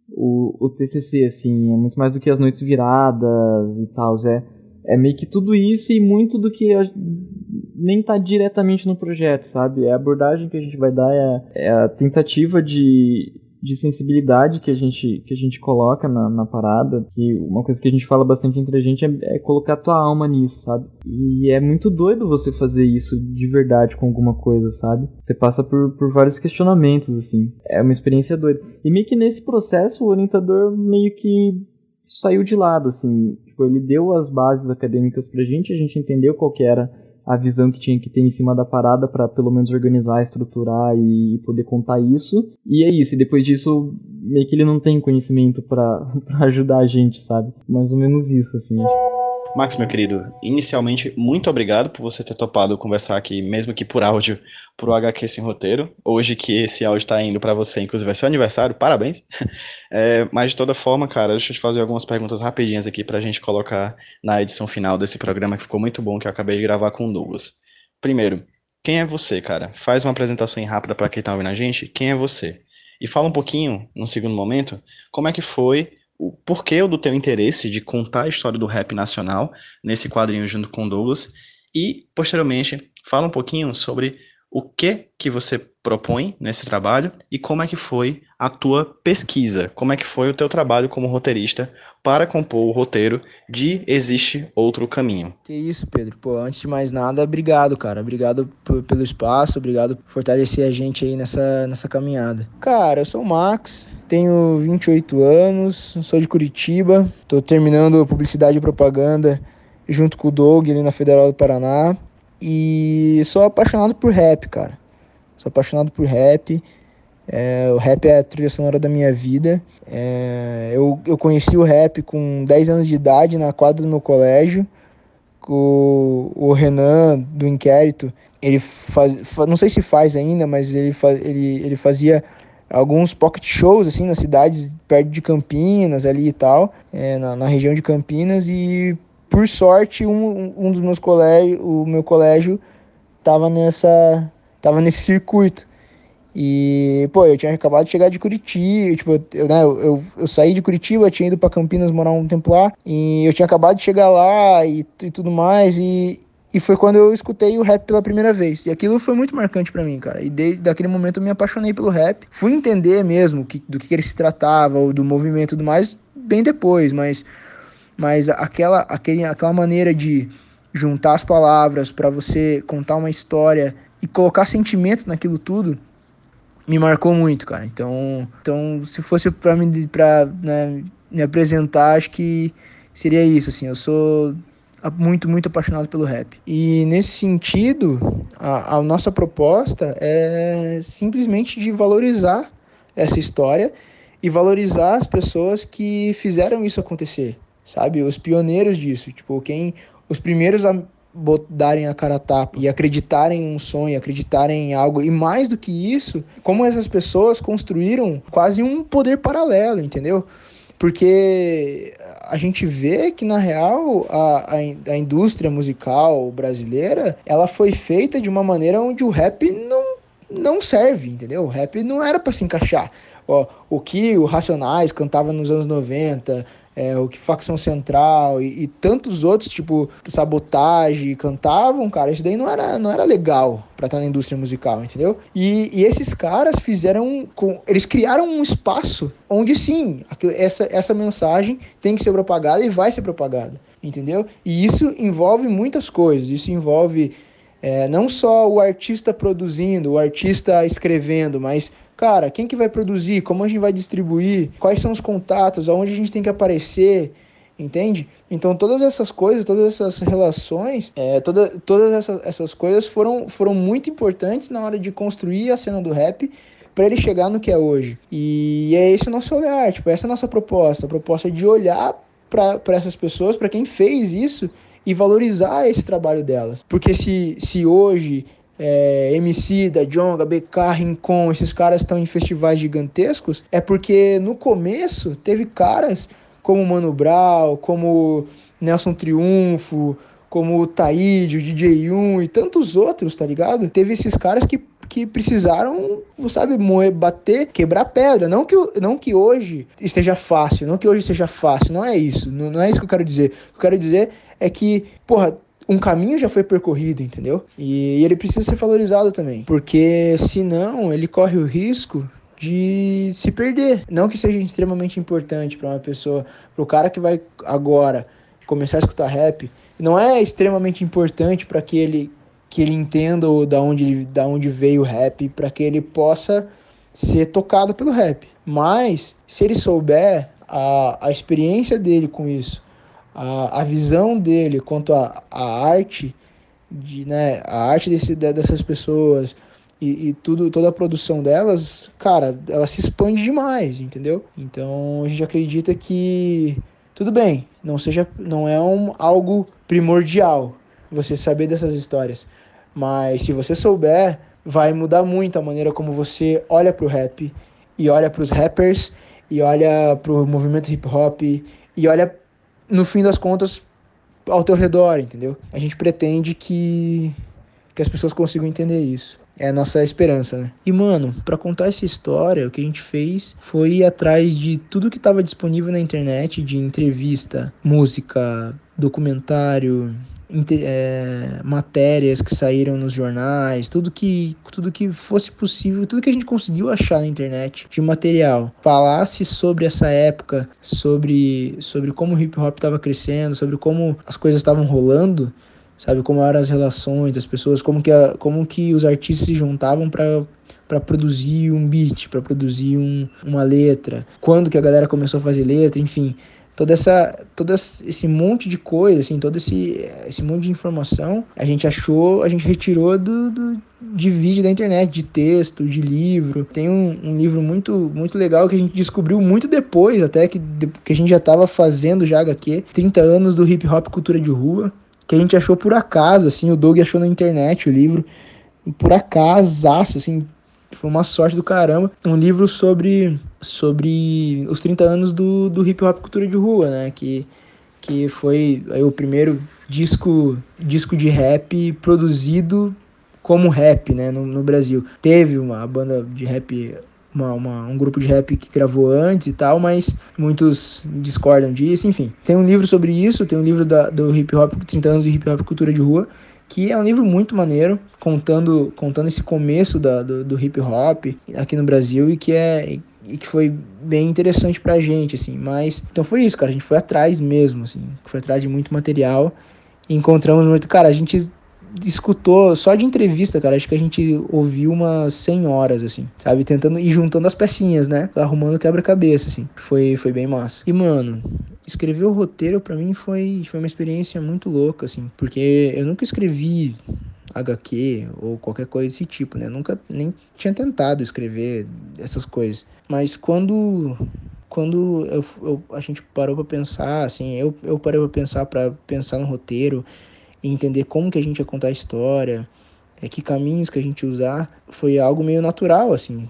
o, o TCC, assim. É muito mais do que as noites viradas e tal. É, é meio que tudo isso e muito do que nem tá diretamente no projeto, sabe? É a abordagem que a gente vai dar, é, é a tentativa de, de sensibilidade que a gente, que a gente coloca na, na parada. E uma coisa que a gente fala bastante entre a gente é, é, colocar tua alma nisso, sabe? E é muito doido você fazer isso de verdade com alguma coisa, sabe? Você passa por, por vários questionamentos, assim. É uma experiência doida. E meio que nesse processo, o orientador meio que saiu de lado, assim. Tipo, ele deu as bases acadêmicas pra gente, a gente entendeu qual que era a visão que tinha que ter em cima da parada para pelo menos organizar, estruturar e poder contar isso. E é isso, e depois disso, meio que ele não tem conhecimento para ajudar a gente, sabe? Mais ou menos isso, assim. Max, meu querido, inicialmente, muito obrigado por você ter topado conversar aqui, mesmo que por áudio, pro HQ Sem Roteiro. Hoje que esse áudio tá indo para você, inclusive é seu aniversário, parabéns. É, mas de toda forma, cara, deixa eu te fazer algumas perguntas rapidinhas aqui pra gente colocar na edição final desse programa que ficou muito bom, que eu acabei de gravar com o Douglas. Primeiro, quem é você, cara? Faz uma apresentação rápida para quem tá ouvindo a gente. Quem é você? E fala um pouquinho, num segundo momento, como é que foi o porquê do teu interesse de contar a história do rap nacional nesse quadrinho junto com o Douglas. E, posteriormente, fala um pouquinho sobre o que que você propõe nesse trabalho e como é que foi a tua pesquisa, como é que foi o teu trabalho como roteirista para compor o roteiro de Existe Outro Caminho. Que isso, Pedro. Pô, antes de mais nada, obrigado, cara. Obrigado pelo espaço, obrigado por fortalecer a gente aí nessa, nessa caminhada. Cara, eu sou o Max, tenho 28 anos, sou de Curitiba, tô terminando publicidade e propaganda junto com o Doug ali na Federal do Paraná. E sou apaixonado por rap, cara. Sou apaixonado por rap. É, o rap é a trilha sonora da minha vida. É, eu, eu conheci o rap com 10 anos de idade na quadra do meu colégio. O, o Renan, do Inquérito, ele faz, não sei se faz ainda, mas ele, faz, ele, ele fazia alguns pocket shows assim nas cidades perto de Campinas ali e tal, é, na, na região de Campinas e por sorte, um, um dos meus colégios, o meu colégio tava nessa tava nesse circuito. E, pô, eu tinha acabado de chegar de Curitiba, tipo, eu, né, eu, eu saí de Curitiba, tinha ido para Campinas morar um tempo lá, e eu tinha acabado de chegar lá e, e tudo mais, e, e foi quando eu escutei o rap pela primeira vez. E aquilo foi muito marcante para mim, cara. E desde momento eu me apaixonei pelo rap. Fui entender mesmo que, do que, que ele se tratava, do movimento e tudo mais, bem depois, mas, mas aquela, aquele, aquela maneira de juntar as palavras para você contar uma história e colocar sentimento naquilo tudo me marcou muito, cara. Então, então se fosse para me para né, me apresentar, acho que seria isso, assim. Eu sou muito, muito apaixonado pelo rap. E nesse sentido, a, a nossa proposta é simplesmente de valorizar essa história e valorizar as pessoas que fizeram isso acontecer, sabe? Os pioneiros disso, tipo, quem os primeiros a darem a cara a tapa e acreditarem em um sonho, acreditarem em algo. E mais do que isso, como essas pessoas construíram quase um poder paralelo, entendeu? Porque a gente vê que, na real, a, a, a indústria musical brasileira, ela foi feita de uma maneira onde o rap não, não serve, entendeu? O rap não era para se encaixar. Ó, o que o Racionais cantava nos anos 90, é, o que Facção Central e, e, tantos outros, tipo Sabotagem, cantavam, cara, isso daí não era, não era legal para estar na indústria musical, entendeu? E, e, esses caras fizeram, com, eles criaram um espaço onde sim, essa, essa mensagem tem que ser propagada e vai ser propagada, entendeu? E isso envolve muitas coisas, isso envolve é, não só o artista produzindo, o artista escrevendo, mas cara, quem que vai produzir, como a gente vai distribuir, quais são os contatos, aonde a gente tem que aparecer, entende? Então todas essas coisas, todas essas relações, é, toda, todas essas, essas coisas foram, foram muito importantes na hora de construir a cena do rap para ele chegar no que é hoje. E é esse o nosso olhar, tipo, essa é a nossa proposta, a proposta é de olhar para essas pessoas, para quem fez isso e valorizar esse trabalho delas. Porque se, se hoje é, MC da Jonga, BK, Rincon, esses caras estão em festivais gigantescos, é porque no começo teve caras como Mano Brown, como Nelson Triunfo, como o Taíde, o DJ 1 e tantos outros, tá ligado? Teve esses caras que que precisaram, sabe, moer, bater, quebrar pedra. Não que, não que hoje esteja fácil, não que hoje seja fácil, não é isso. Não, não é isso que eu quero dizer. O que eu quero dizer é que, porra, um caminho já foi percorrido, entendeu? E ele precisa ser valorizado também, porque senão ele corre o risco de se perder. Não que seja extremamente importante para uma pessoa, para o cara que vai agora começar a escutar rap, não é extremamente importante para que ele que ele entenda da onde da onde veio o rap, para que ele possa ser tocado pelo rap. Mas se ele souber a, a experiência dele com isso, a, a visão dele quanto à arte, de, né, a arte desse, dessas pessoas e, e, tudo, toda a produção delas, cara, ela se expande demais, entendeu? Então a gente acredita que tudo bem, não seja, não é um, algo primordial você saber dessas histórias, mas se você souber, vai mudar muito a maneira como você olha para o rap e olha para os rappers e olha para o movimento hip hop e olha no fim das contas, ao teu redor, entendeu? A gente pretende que, que as pessoas consigam entender isso. É a nossa esperança, né? E, mano, para contar essa história, o que a gente fez foi ir atrás de tudo que estava disponível na internet, de entrevista, música, documentário, é, matérias que saíram nos jornais, tudo que, tudo que fosse possível, tudo que a gente conseguiu achar na internet de material, falasse sobre essa época, sobre, sobre como o hip hop estava crescendo, sobre como as coisas estavam rolando, sabe? Como eram as relações das pessoas, como que, a, como que os artistas se juntavam para para produzir um beat, para produzir um, uma letra, quando que a galera começou a fazer letra, enfim, toda essa todo esse monte de coisa assim todo esse esse monte de informação a gente achou a gente retirou do, do de vídeo da internet de texto de livro. Tem um, um, livro muito muito legal que a gente descobriu muito depois até que, que a gente já estava fazendo já HQ 30 anos do hip hop cultura de rua que a gente achou por acaso assim o Doug achou na internet o livro por acaso assim foi uma sorte do caramba. Um livro sobre, sobre os 30 anos do, do hip hop cultura de rua, né? Que, que foi aí, o primeiro disco, disco de rap produzido como rap, né, no, no Brasil. Teve uma banda de rap uma, uma, um grupo de rap que gravou antes e tal, mas muitos discordam disso, enfim. Tem um livro sobre isso, tem um livro da, do hip hop, 30 anos de hip hop cultura de rua, que é um livro muito maneiro, contando, contando esse começo da, do, do hip hop aqui no Brasil e que é e que foi bem interessante pra gente, assim, mas, então foi isso, cara, a gente foi atrás mesmo, assim, foi atrás de muito material, encontramos muito, cara, a gente escutou só de entrevista, cara. Acho que a gente ouviu umas 100 horas, assim, sabe? Tentando e juntando as pecinhas, né? Arrumando quebra-cabeça, assim. Foi, foi bem massa. E, mano, escrever o roteiro para mim foi, foi uma experiência muito louca, assim, porque eu nunca escrevi HQ ou qualquer coisa desse tipo, né? Eu nunca nem tinha tentado escrever essas coisas. Mas quando quando eu, eu a gente parou para pensar, assim, eu, eu parei para pensar para pensar no roteiro e entender como que a gente ia contar a história, é, que caminhos que a gente usar, foi algo meio natural, assim.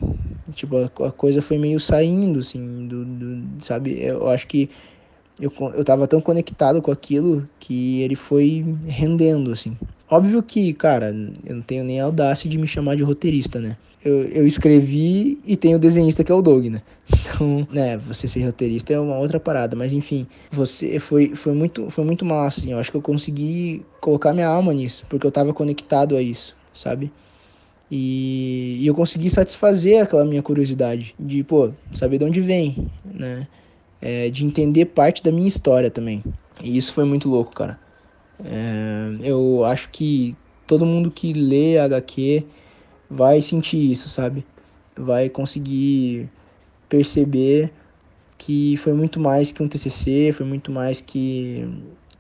Tipo, a, a coisa foi meio saindo, assim, do, do, sabe? Eu acho que eu, eu tava tão conectado com aquilo que ele foi rendendo, assim. Óbvio que, cara, eu não tenho nem audácia de me chamar de roteirista, né? Eu, eu escrevi e tem o desenhista que é o Doug, né? Então, né, você ser roteirista é uma outra parada, mas enfim, você foi, foi muito foi muito massa, assim, eu acho que eu consegui colocar minha alma nisso, porque eu tava conectado a isso, sabe? E, e eu consegui satisfazer aquela minha curiosidade de, pô, saber de onde vem, né? É, de entender parte da minha história também. E isso foi muito louco, cara. É, eu acho que todo mundo que lê HQ vai sentir isso, sabe? Vai conseguir perceber que foi muito mais que um TCC, foi muito mais que,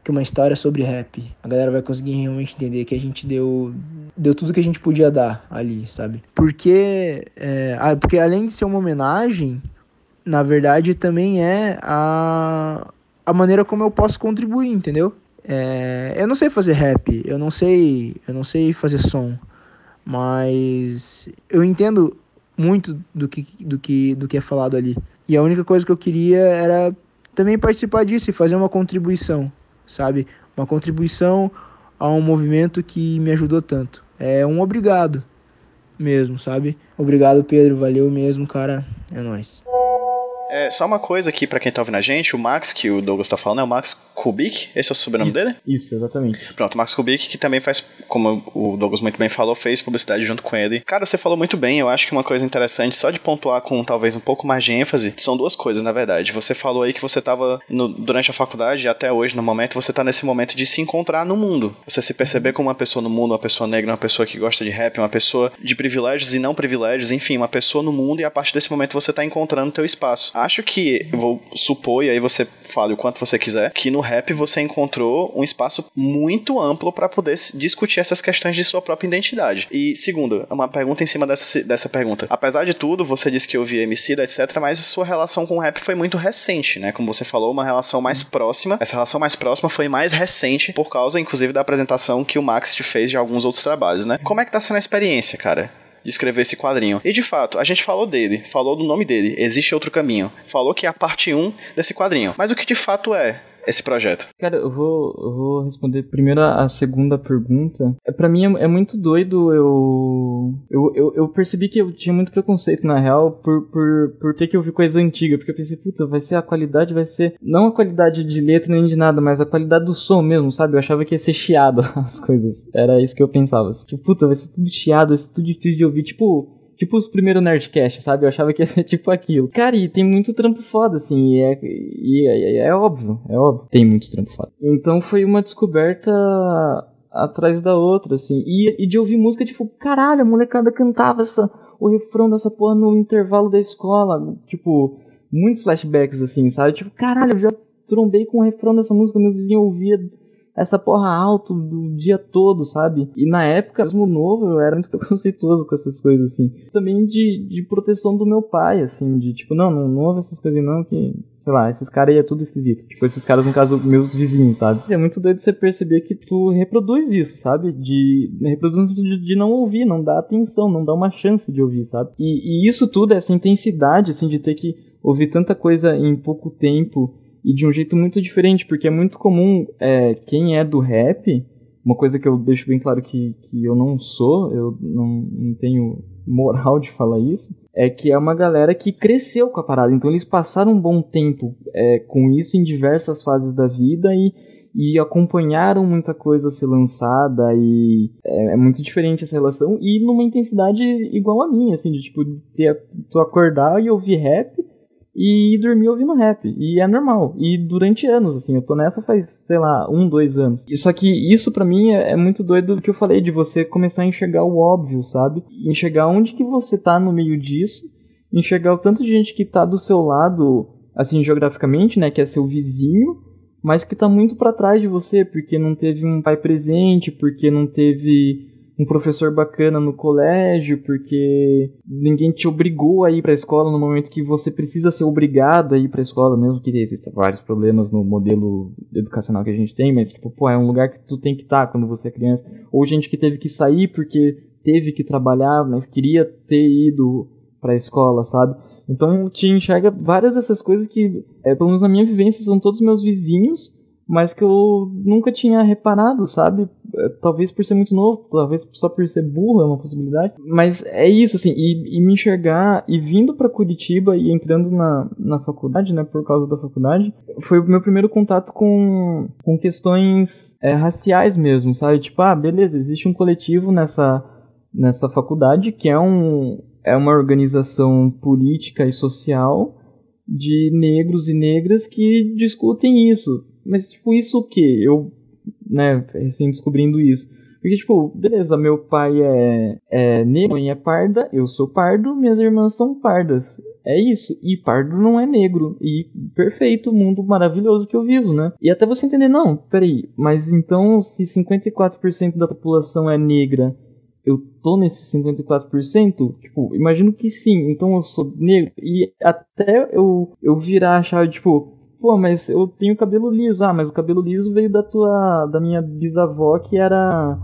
que uma história sobre rap. A galera vai conseguir realmente entender que a gente deu, deu tudo que a gente podia dar ali, sabe? Porque, é, ah, porque além de ser uma homenagem, na verdade também é a, a maneira como eu posso contribuir, entendeu? É, eu não sei fazer rap, eu não sei, eu não sei fazer som. Mas eu entendo muito do que, do que, do que é falado ali. E a única coisa que eu queria era também participar disso e fazer uma contribuição, sabe? Uma contribuição a um movimento que me ajudou tanto. É um obrigado mesmo, sabe? Obrigado, Pedro. Valeu mesmo, cara. É nóis. É, só uma coisa aqui para quem tá ouvindo a gente, o Max, que o Douglas tá falando, é o Max Kubik, esse é o sobrenome isso, dele? Isso, exatamente. Pronto, o Max Kubik, que também faz, como o Douglas muito bem falou, fez publicidade junto com ele. Cara, você falou muito bem, eu acho que uma coisa interessante, só de pontuar com talvez um pouco mais de ênfase, são duas coisas, na verdade. Você falou aí que você tava no, durante a faculdade e até hoje, no momento, você tá nesse momento de se encontrar no mundo. Você se perceber como uma pessoa no mundo, uma pessoa negra, uma pessoa que gosta de rap, uma pessoa de privilégios e não privilégios, enfim, uma pessoa no mundo e a partir desse momento você tá encontrando o teu espaço. Acho que vou supor, e aí você fale o quanto você quiser, que no rap você encontrou um espaço muito amplo para poder discutir essas questões de sua própria identidade. E segundo, uma pergunta em cima dessa, dessa pergunta. Apesar de tudo, você disse que eu vi MC, etc, mas sua relação com o rap foi muito recente, né? Como você falou, uma relação mais próxima. Essa relação mais próxima foi mais recente por causa, inclusive, da apresentação que o Max te fez de alguns outros trabalhos, né? Como é que tá sendo a experiência, cara? De escrever esse quadrinho. E de fato, a gente falou dele, falou do nome dele, existe outro caminho. Falou que é a parte 1 desse quadrinho. Mas o que de fato é? Esse projeto? Cara, eu vou, eu vou responder primeiro a, segunda pergunta. É, para mim é, é, muito doido eu, eu, eu, eu, percebi que eu tinha muito preconceito, na real, por, por, por ter que ouvir coisa antiga. Porque eu pensei, puta, vai ser a qualidade, vai ser. Não a qualidade de letra nem de nada, mas a qualidade do som mesmo, sabe? Eu achava que ia ser chiado as coisas. Era isso que eu pensava. Tipo, puta, vai ser tudo chiado, vai ser tudo difícil de ouvir. Tipo, Tipo os primeiros Nerdcast, sabe? Eu achava que ia ser tipo aquilo. Cara, e tem muito trampo foda, assim. E é, e é, é, é óbvio, é óbvio. Tem muito trampo foda. Então foi uma descoberta atrás da outra, assim. E, e de ouvir música, tipo, caralho, a molecada cantava essa, o refrão dessa porra no intervalo da escola. Tipo, muitos flashbacks, assim, sabe? Tipo, caralho, eu já trombei com o refrão dessa música, meu vizinho ouvia essa porra alto do dia todo, sabe? E na época, mesmo novo, eu era muito preconceituoso com essas coisas, assim. Também de, de proteção do meu pai, assim, de tipo, não, não, não ouve essas coisas não, que, sei lá, esses caras aí é tudo esquisito. Tipo, esses caras, no caso, meus vizinhos, sabe? É muito doido você perceber que tu reproduz isso, sabe? De, reproduz de, de não ouvir, não dar atenção, não dar uma chance de ouvir, sabe? E, e isso tudo, essa intensidade, assim, de ter que ouvir tanta coisa em pouco tempo e de um jeito muito diferente, porque é muito comum é, quem é do rap uma coisa que eu deixo bem claro que, que eu não sou, eu não, não tenho moral de falar isso, é que é uma galera que cresceu com a parada. Então eles passaram um bom tempo é, com isso em diversas fases da vida e, e acompanharam muita coisa ser lançada e é, é, muito diferente essa relação e numa intensidade igual a minha, assim, de tipo, ter, tu acordar e ouvir rap e dormir ouvindo rap. E é normal. E durante anos, assim, eu tô nessa faz, sei lá, um, dois anos. Só que isso para mim é, é, muito doido do que eu falei, de você começar a enxergar o óbvio, sabe? Enxergar onde que você tá no meio disso, enxergar o tanto de gente que tá do seu lado, assim, geograficamente, né, que é seu vizinho, mas que tá muito para trás de você, porque não teve um pai presente, porque não teve um professor bacana no colégio, porque ninguém te obrigou a ir para a escola no momento que você precisa ser obrigado a ir para a escola, mesmo que existam vários problemas no modelo educacional que a gente tem, mas tipo, pô, é um lugar que tu tem que estar tá quando você é criança, ou gente que teve que sair porque teve que trabalhar, mas queria ter ido para a escola, sabe? Então te enxerga várias dessas coisas que, é, pelo menos na minha vivência, são todos meus vizinhos mas que eu nunca tinha reparado, sabe? É, talvez por ser muito novo, talvez só por ser burro é uma possibilidade. Mas é isso, assim, e, e me enxergar, e vindo para Curitiba e entrando na, na faculdade, né, por causa da faculdade, foi o meu primeiro contato com, com questões é, raciais mesmo, sabe? Tipo, ah, beleza, existe um coletivo nessa, nessa faculdade que é, um, é uma organização política e social de negros e negras que discutem isso mas, tipo, isso o quê? Eu, né, recém descobrindo isso. Porque, tipo, beleza, meu pai é, é negro, mãe é parda, eu sou pardo, minhas irmãs são pardas. É isso. E pardo não é negro. E perfeito, mundo maravilhoso que eu vivo, né? E até você entender, não, peraí, mas então se 54% da população é negra, eu tô nesse 54%? Tipo, imagino que sim, então eu sou negro. E até eu, eu virar a chave, tipo, pô, mas eu tenho cabelo liso. Ah, mas o cabelo liso veio da tua da minha bisavó que era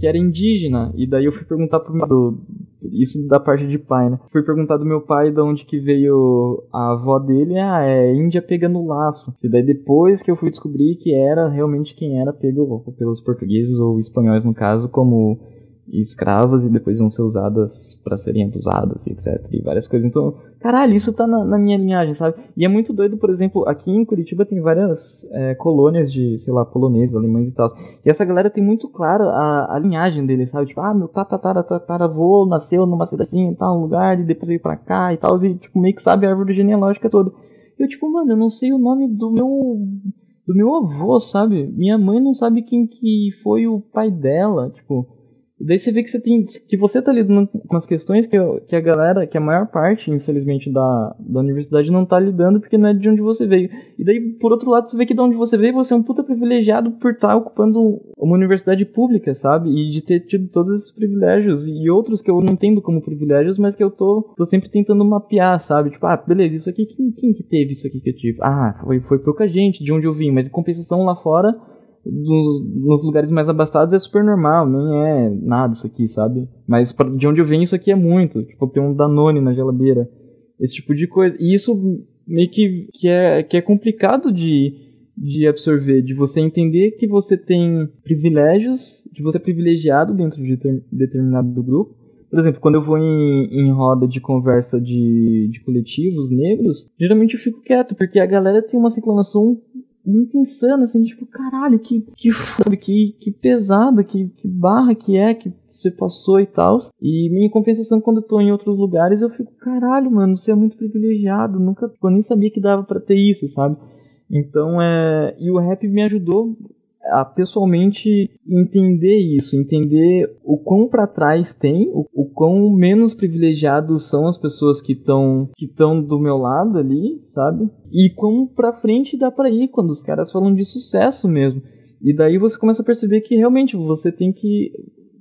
que era indígena. E daí eu fui perguntar pro meu isso da parte de pai, né? Fui perguntar do meu pai de onde que veio a avó dele. Ah, é Índia pegando laço. E daí depois que eu fui descobrir que era realmente quem era pego pelos portugueses ou espanhóis no caso, como escravas e depois vão ser usadas para serem abusadas e etc. E várias coisas. Então, caralho, isso tá na, na, minha linhagem, sabe? E é muito doido, por exemplo, aqui em Curitiba tem várias é, colônias de, sei lá, poloneses, alemães e tal. E essa galera tem muito clara a, a linhagem deles, sabe? Tipo, ah, meu tataravô nasceu numa cidade em tal lugar e depois veio pra cá e tal. E, tipo, meio que sabe a árvore genealógica toda. Eu, tipo, mano, eu não sei o nome do meu do meu avô, sabe? Minha mãe não sabe quem que foi o pai dela, tipo. E daí você vê que você tem. que você tá lidando com as questões que, que a galera, que a maior parte, infelizmente, da, da universidade não tá lidando porque não é de onde você veio. E daí, por outro lado, você vê que de onde você veio, você é um puta privilegiado por estar tá ocupando uma universidade pública, sabe? E de ter tido todos esses privilégios e outros que eu não entendo como privilégios, mas que eu tô, tô sempre tentando mapear, sabe? Tipo, ah, beleza, isso aqui, quem, quem que teve isso aqui que eu tive? Ah, foi, foi pouca gente de onde eu vim, mas em compensação lá fora nos lugares mais abastados é super normal, nem é nada isso aqui, sabe? Mas pra, de onde eu venho isso aqui é muito. Tipo, tem um Danone na geladeira. Esse tipo de coisa. E isso meio que, que, é, que é complicado de, de absorver, de você entender que você tem privilégios, de você é privilegiado dentro de ter, determinado grupo. Por exemplo, quando eu vou em, em roda de conversa de, de coletivos negros, geralmente eu fico quieto, porque a galera tem uma reclamação muito insano, assim, tipo, caralho, que, que, que, que pesada, que, que barra que é, que você passou e tal. E minha compensação, quando eu tô em outros lugares, eu fico, caralho, mano, você é muito privilegiado, nunca, eu nem sabia que dava para ter isso, sabe? Então, é. E o rap me ajudou a pessoalmente entender isso, entender o quão para trás tem, o, o quão menos privilegiados são as pessoas que estão que estão do meu lado ali, sabe? E quão para frente dá para ir quando os caras falam de sucesso mesmo. E daí você começa a perceber que realmente você tem que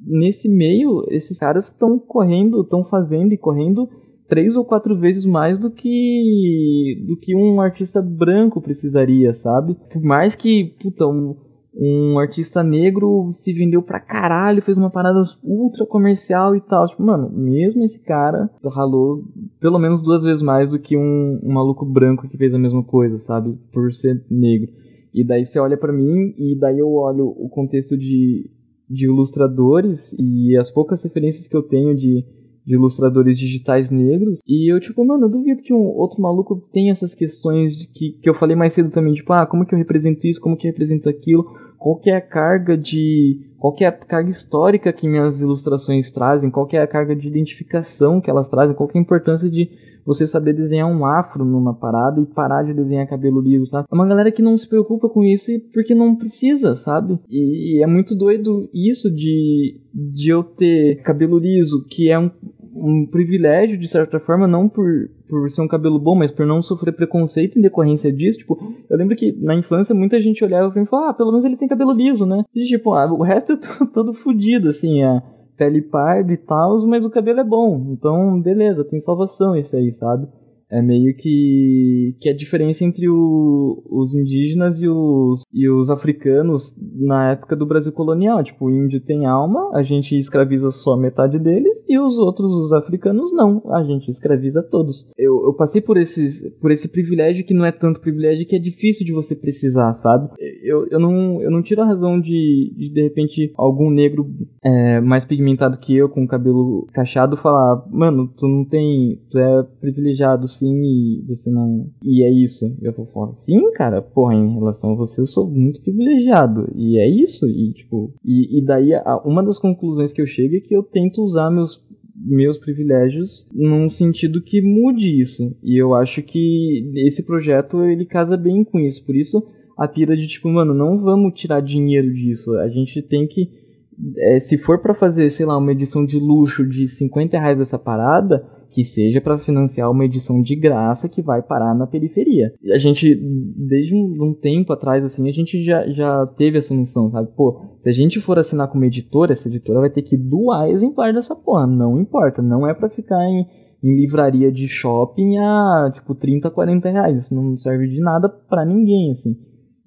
nesse meio esses caras estão correndo, estão fazendo e correndo três ou quatro vezes mais do que do que um artista branco precisaria, sabe? Por mais que, puta, um, um artista negro se vendeu pra caralho, fez uma parada ultra comercial e tal. Tipo, mano, mesmo esse cara ralou pelo menos duas vezes mais do que um, um maluco branco que fez a mesma coisa, sabe? Por ser negro. E daí você olha para mim e daí eu olho o contexto de de ilustradores e as poucas referências que eu tenho de, de ilustradores digitais negros. E eu, tipo, mano, eu duvido que um outro maluco tenha essas questões que, que eu falei mais cedo também, tipo, ah, como que eu represento isso, como que eu represento aquilo, qual que é a carga de. qual que é a carga histórica que minhas ilustrações trazem, qual que é a carga de identificação que elas trazem, qual que é a importância de você saber desenhar um afro numa parada e parar de desenhar cabelo liso, sabe? É uma galera que não se preocupa com isso porque não precisa, sabe? E é muito doido isso de, de eu ter cabelo liso, que é um, um privilégio, de certa forma, não por, por ser um cabelo bom, mas por não sofrer preconceito em decorrência disso. Tipo, eu lembro que na infância muita gente olhava e falava, ah, pelo menos ele tem cabelo liso, né? E tipo, ah, o resto é todo fodido, assim, é pele parda e tal, mas o cabelo é bom. Então, beleza, tem salvação esse aí, sabe? É meio que, que a diferença entre o, os indígenas e os, e os africanos na época do Brasil colonial. Tipo, o índio tem alma, a gente escraviza só metade deles, e os outros, os africanos, não. A gente escraviza todos. Eu, eu passei por, esses, por esse privilégio que não é tanto privilégio que é difícil de você precisar, sabe? Eu, eu, não, eu não tiro a razão de, de, de repente, algum negro é, mais pigmentado que eu, com cabelo cachado, falar: Mano, tu não tem. Tu é privilegiado sim e você não. E é isso. Eu vou falar: Sim, cara, porra, em relação a você, eu sou muito privilegiado. E é isso. E, tipo. E, e daí, a, uma das conclusões que eu chego é que eu tento usar meus meus privilégios num sentido que mude isso. E eu acho que esse projeto ele casa bem com isso. Por isso a pira de tipo, mano, não vamos tirar dinheiro disso. A gente tem que é, se for para fazer, sei lá, uma edição de luxo de 50 reais essa parada, que seja para financiar uma edição de graça que vai parar na periferia. A gente, desde um, um, tempo atrás, assim, a gente já, já teve essa noção, sabe? Pô, se a gente for assinar como editora, essa editora vai ter que doar exemplar dessa porra. Não importa, não é para ficar em, em livraria de shopping a, tipo, 30, 40 reais. Isso não serve de nada para ninguém, assim.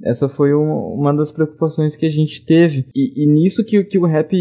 Essa foi uma das preocupações que a gente teve. E, e nisso que, que o rap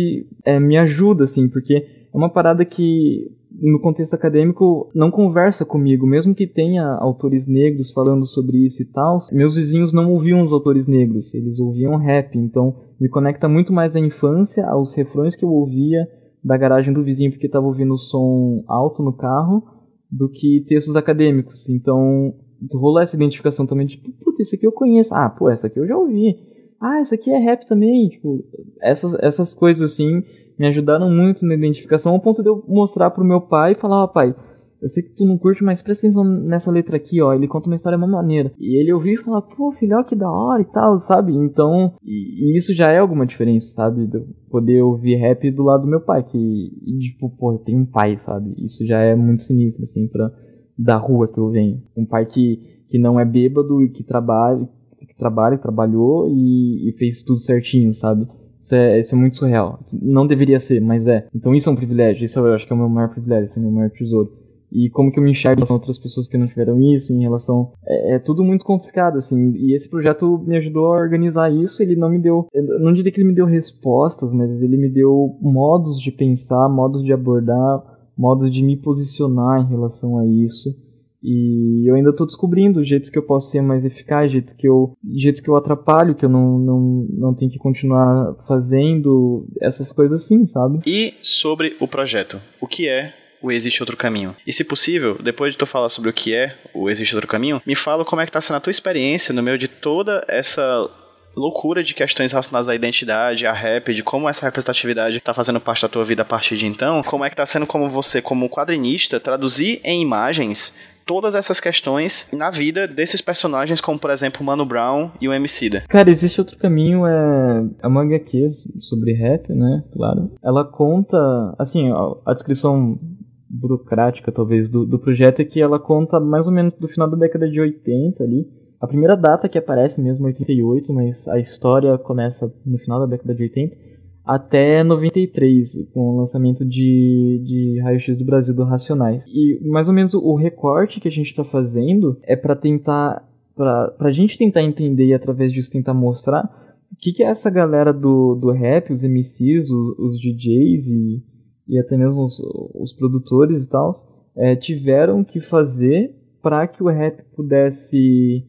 é, me ajuda, assim, porque é uma parada que no contexto acadêmico não conversa comigo, mesmo que tenha autores negros falando sobre isso e tal. Meus vizinhos não ouviam os autores negros, eles ouviam rap, então me conecta muito mais à infância, aos refrões que eu ouvia da garagem do vizinho porque estava ouvindo o som alto no carro, do que textos acadêmicos. Então rolou essa identificação também, tipo, puta, esse aqui eu conheço. Ah, pô, essa aqui eu já ouvi. Ah, essa aqui é rap também. Tipo, essas, essas coisas assim me ajudaram muito na identificação, ao ponto de eu mostrar pro meu pai e falar, ó, oh, pai, eu sei que tu não curte, mas presta atenção nessa letra aqui, ó. Ele conta uma história uma maneira. E ele ouviu e falou, pô, filhão, que da hora e tal, sabe? Então, e, e, isso já é alguma diferença, sabe? De poder ouvir rap do lado do meu pai, que, e, tipo, pô, eu tenho um pai, sabe? Isso já é muito sinistro, assim, pra, da rua que eu venho. Um pai que, que não é bêbado e que trabalha, que trabalha, trabalhou e, e fez tudo certinho, sabe? Isso é, isso é muito surreal. Não deveria ser, mas é. Então isso é um privilégio. Isso eu acho que é o meu maior privilégio, esse é o meu maior tesouro. E como que eu me enxergo em relação a outras pessoas que não tiveram isso, em relação... É, é, tudo muito complicado, assim. E esse projeto me ajudou a organizar isso. Ele não me deu... Eu não diria que ele me deu respostas, mas ele me deu modos de pensar, modos de abordar, modos de me posicionar em relação a isso. E eu ainda estou descobrindo jeitos que eu posso ser mais eficaz, jeitos que eu, jeitos que eu atrapalho, que eu não, não, não tenho que continuar fazendo, essas coisas assim, sabe? E sobre o projeto, o que é o Existe Outro Caminho? E se possível, depois de tu falar sobre o que é o Existe Outro Caminho, me fala como é que tá sendo a tua experiência no meio de toda essa loucura de questões relacionadas à identidade, à rap, de como essa representatividade tá fazendo parte da tua vida a partir de então, como é que tá sendo como você, como quadrinista, traduzir em imagens todas essas questões na vida desses personagens, como por exemplo Mano Brown e o Emicida. Cara, existe outro caminho, é, é uma HQ sobre rap, né? Claro. Ela conta, assim, a, a descrição burocrática, talvez, do, do projeto é que ela conta mais ou menos do final da década de 80 ali, a primeira data que aparece mesmo é 88, mas a história começa no final da década de 80 até 93, com o lançamento de, de Raio-X do Brasil do Racionais. E mais ou menos o recorte que a gente está fazendo é para tentar, para a gente tentar entender e através disso tentar mostrar o que, que é essa galera do, do rap, os MCs, os, os DJs e, e até mesmo os, os produtores e tal, é, tiveram que fazer para que o rap pudesse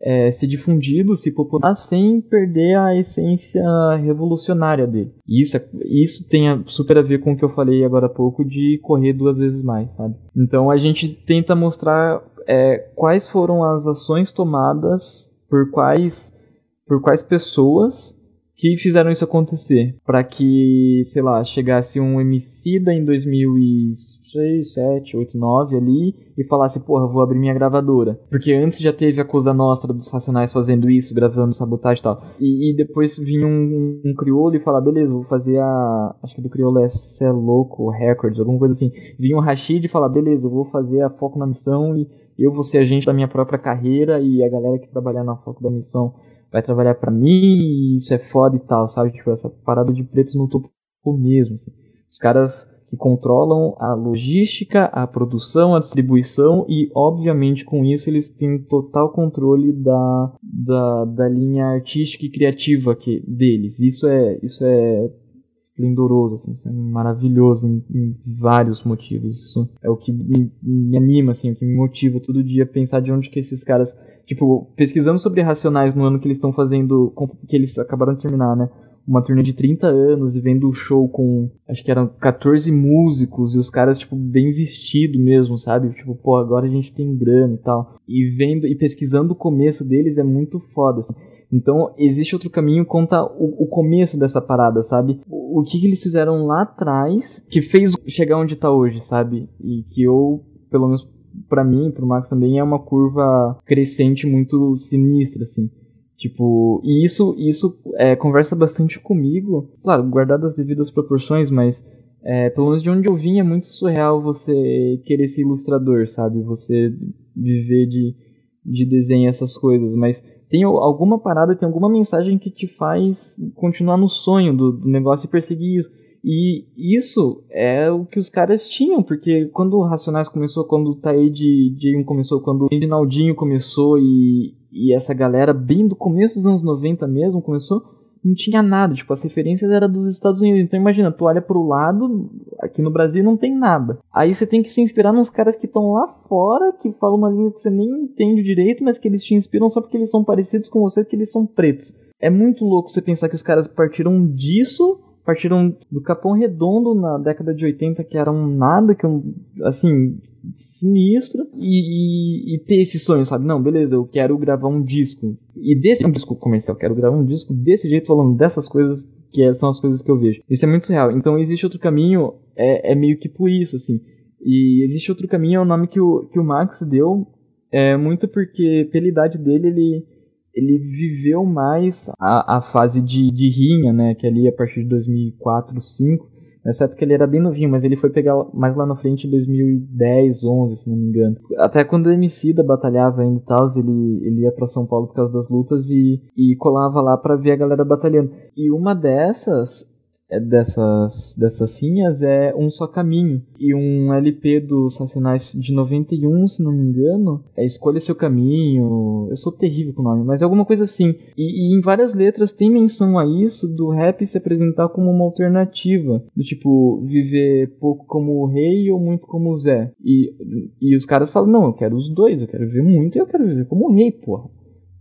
é, ser difundido, se popularizar, sem perder a essência revolucionária dele. E isso, é, isso tem a, super a ver com o que eu falei agora há pouco de correr duas vezes mais, sabe? Então a gente tenta mostrar é, quais foram as ações tomadas por quais, por quais pessoas que fizeram isso acontecer. para que, sei lá, chegasse um Emicida em 2006, 7, 8, 9 ali e falasse, porra, vou abrir minha gravadora. Porque antes já teve a Cosa Nostra dos Racionais fazendo isso, gravando sabotagem e tal. E, e depois vinha um, um, crioulo e falar, beleza, vou fazer a... Acho que do crioulo é Cé Louco Records, alguma coisa assim. Vinha um Rashid e falar, beleza, eu vou fazer a Foco na Missão e eu vou ser agente da minha própria carreira e a galera que trabalhar na Foco da Missão vai trabalhar para mim isso é foda e tal, sabe? Tipo, essa parada de pretos no topo mesmo, assim. Os caras que controlam a logística, a produção, a distribuição e, obviamente, com isso eles têm total controle da, da, da linha artística e criativa que, deles. Isso é, isso é esplendoroso, assim, é maravilhoso em, em, vários motivos. Isso é o que me, me anima, assim, o que me motiva todo dia a pensar de onde que esses caras tipo, pesquisando sobre Racionais no ano que eles estão fazendo, que eles acabaram de terminar, né? Uma turnê de 30 anos e vendo o show com, acho que eram 14 músicos e os caras, tipo, bem vestidos mesmo, sabe? Tipo, pô, agora a gente tem grana e tal. E vendo e pesquisando o começo deles é muito foda, assim. Então, existe outro caminho conta o, o começo dessa parada, sabe? O, que, que, eles fizeram lá atrás que fez chegar onde tá hoje, sabe? E que eu, pelo menos para mim, pro Max também, é uma curva crescente muito sinistra, assim. Tipo, e isso, isso é, conversa bastante comigo, claro, guardado as devidas proporções, mas é, pelo menos de onde eu vim é muito surreal você querer ser ilustrador, sabe? Você viver de, de desenho essas coisas, mas tem alguma parada, tem alguma mensagem que te faz continuar no sonho do, do negócio e perseguir isso. E isso é o que os caras tinham, porque quando o Racionais começou, quando o Taide J1 começou, quando o Rinaldinho começou e, e essa galera bem do começo dos anos 90 mesmo começou, não tinha nada, tipo, as referências eram dos Estados Unidos. Então imagina, tu olha pro lado, aqui no Brasil não tem nada. Aí você tem que se inspirar nos caras que estão lá fora, que falam uma língua que você nem entende direito, mas que eles te inspiram só porque eles são parecidos com você, porque eles são pretos. É muito louco você pensar que os caras partiram disso partiram do Capão Redondo na década de 80, que era um nada, que um, assim, sinistro, e, e, e, ter esse sonho, sabe? Não, beleza, eu quero gravar um disco. E desse um disco comercial, quero gravar um disco desse jeito, falando dessas coisas que é, são as coisas que eu vejo. Isso é muito real. Então existe outro caminho, é, é meio que por isso, assim. E existe outro caminho, é o nome que o, que o Max deu, é muito porque, pela idade dele, ele ele viveu mais a, a fase de, de rinha, né, que ali a partir de 2004, 2005, Nessa época ele era bem novinho, mas ele foi pegar mais lá na frente em 2010, 11, se não me engano. Até quando o Emicida batalhava ainda e tal, ele, ele ia para São Paulo por causa das lutas e, e colava lá para ver a galera batalhando. E uma dessas dessas, dessas linhas é Um Só Caminho. E um LP dos Racionais de 91, se não me engano, é Escolha Seu Caminho. Eu sou terrível com o nome, mas é alguma coisa assim. E, e, em várias letras tem menção a isso do rap se apresentar como uma alternativa. Do tipo, viver pouco como o rei ou muito como o Zé. E, e os caras falam, não, eu quero os dois, eu quero viver muito e eu quero viver como o rei, porra.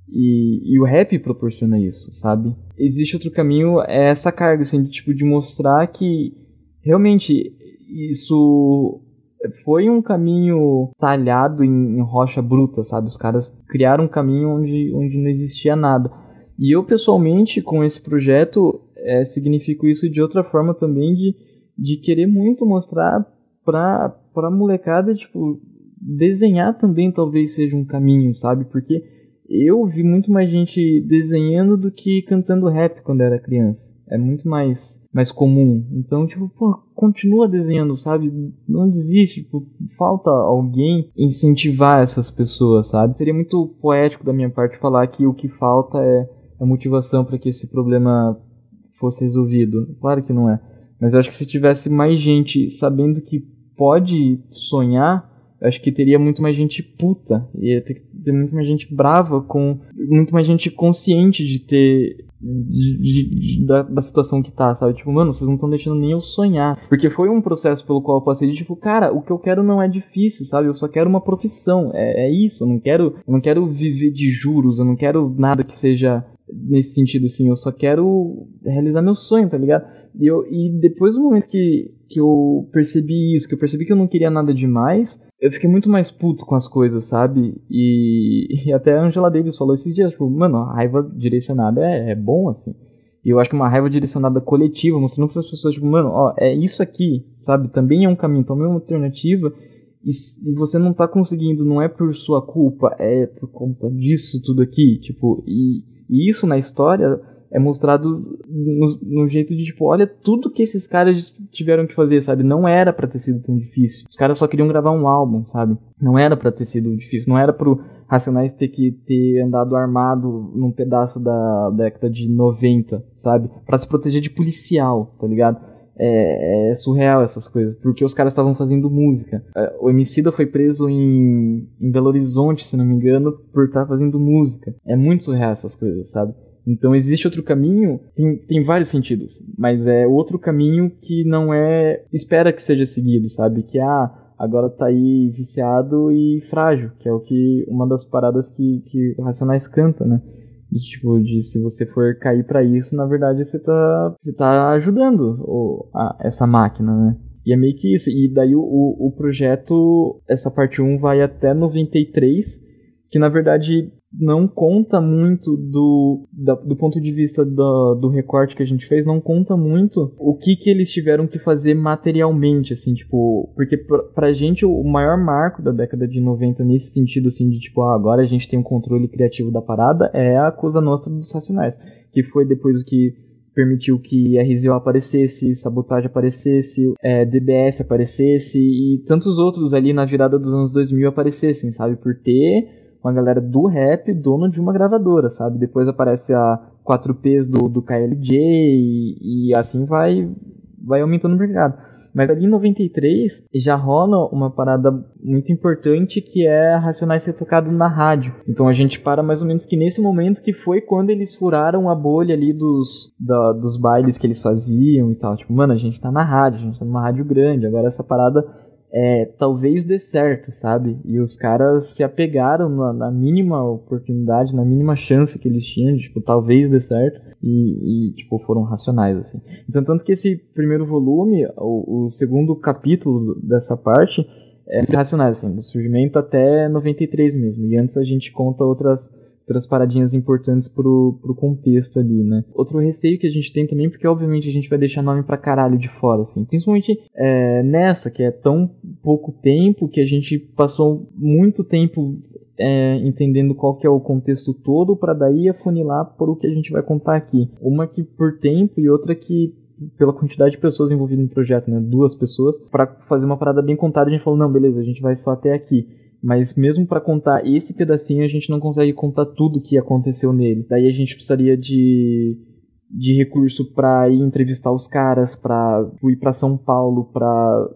E, e, o rap proporciona isso, sabe? Existe outro caminho, é essa carga, assim, de, tipo, de mostrar que realmente isso foi um caminho talhado em, em, rocha bruta, sabe? Os caras criaram um caminho onde, onde não existia nada. E eu, pessoalmente, com esse projeto, é, significo isso de outra forma também, de, de querer muito mostrar pra, pra molecada, tipo, desenhar também talvez seja um caminho, sabe? Porque eu vi muito mais gente desenhando do que cantando rap quando era criança. É muito mais, mais comum. Então, tipo, pô, continua desenhando, sabe? Não desiste. Tipo, falta alguém incentivar essas pessoas, sabe? Seria muito poético da minha parte falar que o que falta é a motivação para que esse problema fosse resolvido. Claro que não é. Mas eu acho que se tivesse mais gente sabendo que pode sonhar acho que teria muito mais gente puta, ia ter, ter muito mais gente brava, com muito mais gente consciente de ter de, de, de, da, da, situação que tá, sabe? Tipo, mano, vocês não estão deixando nem eu sonhar. Porque foi um processo pelo qual eu passei de tipo, cara, o que eu quero não é difícil, sabe? Eu só quero uma profissão. É, é isso. Eu não quero, eu não quero viver de juros, eu não quero nada que seja nesse sentido, assim. Eu só quero realizar meu sonho, tá ligado? E, eu, e depois do momento que, que eu percebi isso, que eu percebi que eu não queria nada demais, eu fiquei muito mais puto com as coisas, sabe? E, e até a Angela Davis falou esses dias, tipo, mano, a raiva direcionada é, é bom, assim. E eu acho que uma raiva direcionada coletiva, mostrando para as pessoas, tipo, mano, ó, é isso aqui, sabe? Também é um caminho, também é uma alternativa. E, e você não tá conseguindo, não é por sua culpa, é por conta disso tudo aqui, tipo, e, e isso na história é mostrado no, no, jeito de, tipo, olha tudo que esses caras tiveram que fazer, sabe? Não era para ter sido tão difícil. Os caras só queriam gravar um álbum, sabe? Não era para ter sido difícil. Não era pro Racionais ter que ter andado armado num pedaço da década de 90, sabe? para se proteger de policial, tá ligado? É, é, surreal essas coisas, porque os caras estavam fazendo música. É, o Emicida foi preso em, em Belo Horizonte, se não me engano, por estar tá fazendo música. É muito surreal essas coisas, sabe? Então existe outro caminho, tem, tem vários sentidos, mas é outro caminho que não é espera que seja seguido, sabe? Que ah, agora tá aí viciado e frágil, que é o que uma das paradas que, que o Racionais canta, né? Tipo, de se você for cair para isso, na verdade você tá, você tá ajudando o, a, essa máquina, né? E é meio que isso. E daí o, o projeto, essa parte 1 vai até 93, que na verdade não conta muito do, da, do ponto de vista do, recorte que a gente fez, não conta muito o que que eles tiveram que fazer materialmente, assim, tipo, porque pra, pra gente o maior marco da década de 90 nesse sentido, assim, de tipo, ah, agora a gente tem um controle criativo da parada, é a Coisa Nostra dos Racionais, que foi depois o que permitiu que RZO aparecesse, Sabotage aparecesse, é, DBS aparecesse e tantos outros ali na virada dos anos 2000 aparecessem, sabe? Por ter uma galera do rap, dono de uma gravadora, sabe? Depois aparece a 4Ps do, do KLJ e, e assim vai, vai aumentando o mercado. Mas ali em 93 já rola uma parada muito importante que é Racionais ser tocado na rádio. Então a gente para mais ou menos que nesse momento que foi quando eles furaram a bolha ali dos, da, dos bailes que eles faziam e tal. Tipo, mano, a gente tá na rádio, a gente tá numa rádio grande. Agora essa parada é, talvez dê certo, sabe? E os caras se apegaram na, na, mínima oportunidade, na mínima chance que eles tinham, de, tipo, talvez dê certo, e, e, tipo, foram racionais, assim. Então, tanto que esse primeiro volume, o, o segundo capítulo dessa parte, é racionais, assim, do surgimento até 93 mesmo, e antes a gente conta outras outras paradinhas importantes pro, pro contexto ali, né? Outro receio que a gente tem também, porque obviamente a gente vai deixar nome pra caralho de fora, assim. Principalmente é, nessa, que é tão pouco tempo, que a gente passou muito tempo é, entendendo qual que é o contexto todo, para daí afunilar por o que a gente vai contar aqui. Uma que por tempo e outra que pela quantidade de pessoas envolvidas no projeto, né? Duas pessoas, para fazer uma parada bem contada, a gente falou, não, beleza, a gente vai só até aqui. Mas mesmo para contar esse pedacinho, a gente não consegue contar tudo que aconteceu nele. Daí a gente precisaria de de recurso para ir entrevistar os caras, para ir para São Paulo, para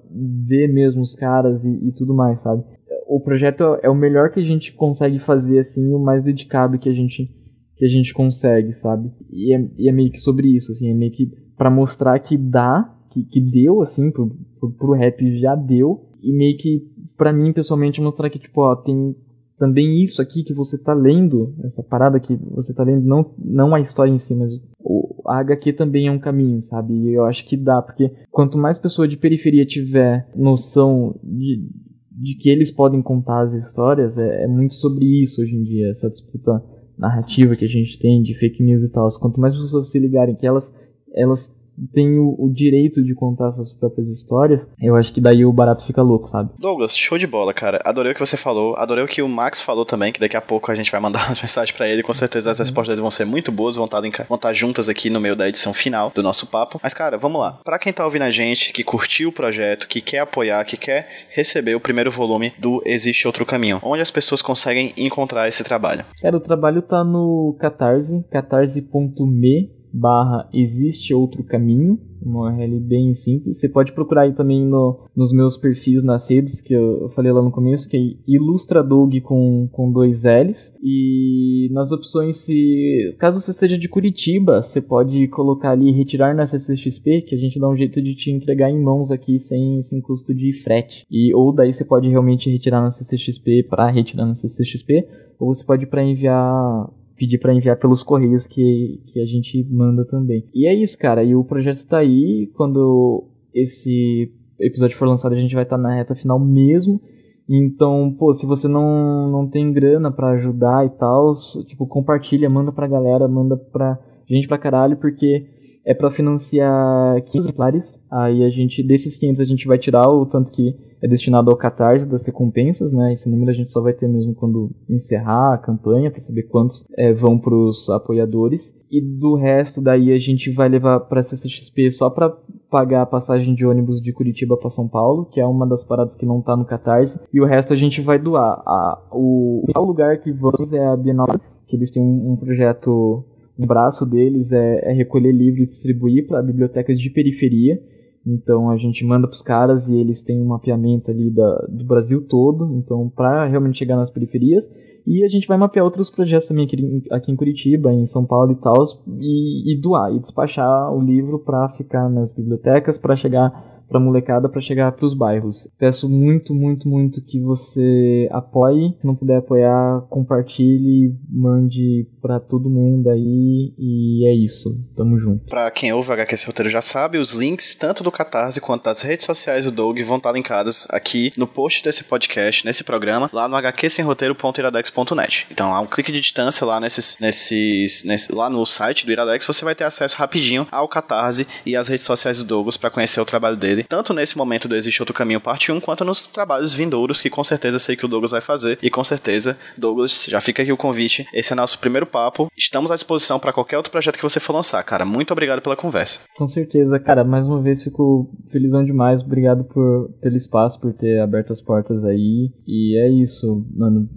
ver mesmo os caras e, e, tudo mais, sabe? O projeto é o melhor que a gente consegue fazer assim, o mais dedicado que a gente que a gente consegue, sabe? E é, e é meio que sobre isso, assim, é meio que para mostrar que dá, que, que deu assim pro, pro, pro rap já deu e meio que para mim pessoalmente mostrar que tipo, ó, tem também isso aqui que você tá lendo, essa parada que você tá lendo, não, não a história em si, mas o, a HQ também é um caminho, sabe? E eu acho que dá, porque quanto mais pessoa de periferia tiver noção de, de que eles podem contar as histórias, é, é muito sobre isso hoje em dia, essa disputa narrativa que a gente tem de fake news e tal. Quanto mais pessoas se ligarem que elas, elas tem o, o, direito de contar suas próprias histórias, eu acho que daí o barato fica louco, sabe? Douglas, show de bola, cara. Adorei o que você falou, adorei o que o Max falou também, que daqui a pouco a gente vai mandar umas mensagens para ele, com certeza as respostas dele vão ser muito boas, vão estar, vão estar juntas aqui no meio da edição final do nosso papo. Mas, cara, vamos lá. Para quem tá ouvindo a gente, que curtiu o projeto, que quer apoiar, que quer receber o primeiro volume do Existe Outro Caminho, onde as pessoas conseguem encontrar esse trabalho? Cara, o trabalho tá no Catarse, catarse.me barra existe outro caminho, uma URL bem simples. Você pode procurar aí também no, nos meus perfis nas redes, que eu falei lá no começo, que é Ilustradog com, com dois L's. E nas opções, se caso você seja de Curitiba, você pode colocar ali retirar na CCXP, que a gente dá um jeito de te entregar em mãos aqui sem, sem custo de frete. E, ou daí você pode realmente retirar na CCXP para retirar na CCXP, ou você pode para enviar pedir para enviar pelos correios que, que a gente manda também. E é isso, cara. E o projeto está aí. Quando esse episódio for lançado, a gente vai estar tá na reta final mesmo. Então, pô, se você não, não tem grana para ajudar e tal, tipo, compartilha, manda pra galera, manda pra gente pra caralho, porque é para financiar 500 exemplares. Aí a gente, desses 500, a gente vai tirar o tanto que é destinado ao catarse das recompensas, né? Esse número a gente só vai ter mesmo quando encerrar a campanha, para saber quantos é, vão para os apoiadores. E do resto, daí a gente vai levar para a CCXP só para pagar a passagem de ônibus de Curitiba para São Paulo, que é uma das paradas que não tá no Catarse, e o resto a gente vai doar. A, o, o lugar que vamos é a Bienal, que eles têm um, um projeto, um braço deles é, é recolher livro e distribuir para bibliotecas de periferia. Então a gente manda para os caras e eles têm um mapeamento ali da, do Brasil todo, então para realmente chegar nas periferias. E a gente vai mapear outros projetos também aqui, aqui em Curitiba, em São Paulo e tal, e, e doar, e despachar o livro para ficar nas bibliotecas, para chegar pra molecada para chegar pros bairros. Peço muito, muito, muito que você apoie. Se não puder apoiar, compartilhe, mande para todo mundo aí. E é isso. Tamo junto. Pra quem ouve o HQ Roteiro já sabe, os links tanto do Catarse quanto das redes sociais do Doug vão estar linkados aqui no post desse podcast, nesse programa, lá no hqsemroteiro.iradex.net. Então, há um clique de distância lá nesses, nesses, nesse, lá no site do Iradex, você vai ter acesso rapidinho ao Catarse e às redes sociais do Douglas para conhecer o trabalho dele dele, tanto nesse momento do Existe Outro Caminho Parte 1, quanto nos trabalhos vindouros, que com certeza sei que o Douglas vai fazer. E com certeza, Douglas, já fica aqui o convite. Esse é nosso primeiro papo. Estamos à disposição para qualquer outro projeto que você for lançar, cara. Muito obrigado pela conversa. Com certeza, cara. Mais uma vez fico felizão demais. Obrigado por, pelo espaço, por ter aberto as portas aí. E é isso, mano.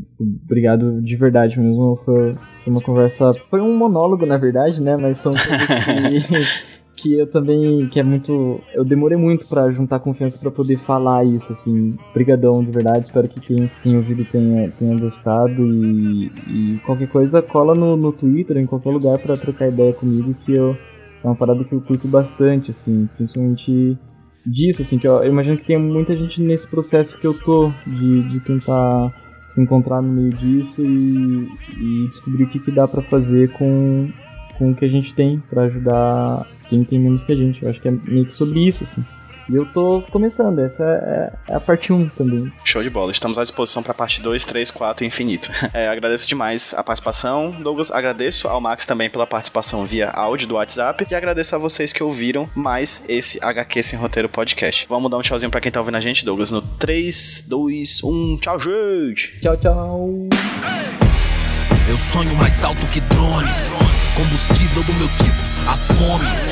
Obrigado de verdade mesmo. Foi, uma conversa. Foi um monólogo, na verdade, né? Mas são coisas que. que eu também, que é muito, eu demorei muito para juntar confiança para poder falar isso, assim, brigadão de verdade, espero que quem tem ouvido tenha, tenha gostado e, e qualquer coisa cola no, no Twitter, em qualquer lugar para trocar ideia comigo, que eu, é uma parada que eu curto bastante, assim, principalmente disso, assim, que eu, eu imagino que tem muita gente nesse processo que eu tô, de, de tentar se encontrar no meio disso e, e descobrir o que, que dá para fazer com, com o que a gente tem para ajudar quem tem menos que a gente. Eu acho que é meio que sobre isso, assim. E eu tô começando, essa é, é a parte 1 também. Show de bola, estamos à disposição para parte 2, 3, 4 e infinito. É, agradeço demais a participação, Douglas. Agradeço ao Max também pela participação via áudio do WhatsApp. E agradeço a vocês que ouviram mais esse HQ Sem Roteiro Podcast. Vamos dar um tchauzinho para quem tá ouvindo a gente, Douglas, no 3, 2, 1. Tchau, gente! Tchau, tchau! Eu sonho mais alto que drones, combustível do meu tipo, a fome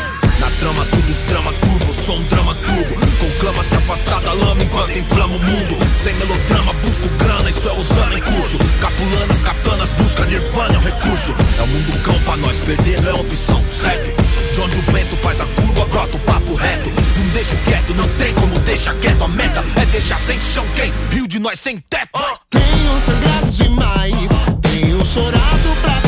trama, tudo os drama curvo, sou um drama turbo Conclama se afastar da lama enquanto inflama o mundo. Sem melodrama, busco grana, isso é usando em curso. Capulanas, katanas, busca nirvana, é um recurso. É o mundo cão pra nós, perder não é opção, certo? De onde o vento faz a curva, brota o papo reto. Não deixo quieto, não tem como deixar quieto. A meta é deixar sem chão quem? Rio de nós sem teto. Tenho sangrado demais, tenho chorado pra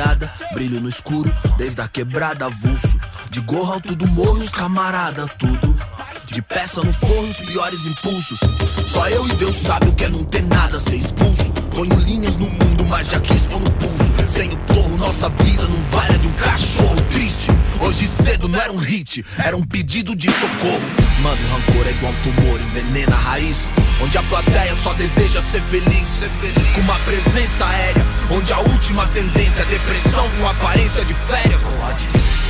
Premiada, brilho no escuro, desde a quebrada avulso. De gorro alto do morro, os camarada, tudo. De peça no forno, os piores impulsos. Só eu e Deus sabe o que é não ter nada, ser expulso. Ponho linhas no mundo, mas já quis pôr no pulso. Sem o torro, nossa vida não vale a de um cachorro triste. Hoje cedo não era um hit, era um pedido de socorro. Mano, rancor é igual um tumor, envenena a raiz. Onde a plateia só deseja ser feliz. Com uma presença aérea, onde a última tendência é depressão com aparência de férias.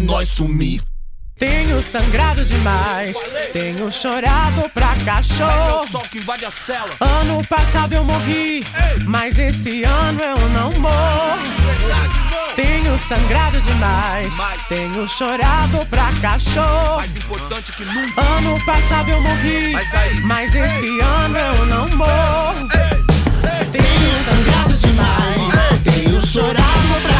nós sumir. Tenho sangrado demais, tenho chorado pra cachorro. Ano passado eu morri, mas esse ano eu não morro. Tenho sangrado demais, tenho chorado pra cachorro. Mais importante que nunca. Ano passado eu morri, Mas mas esse ano eu não morro. Tenho sangrado demais, tenho chorado pra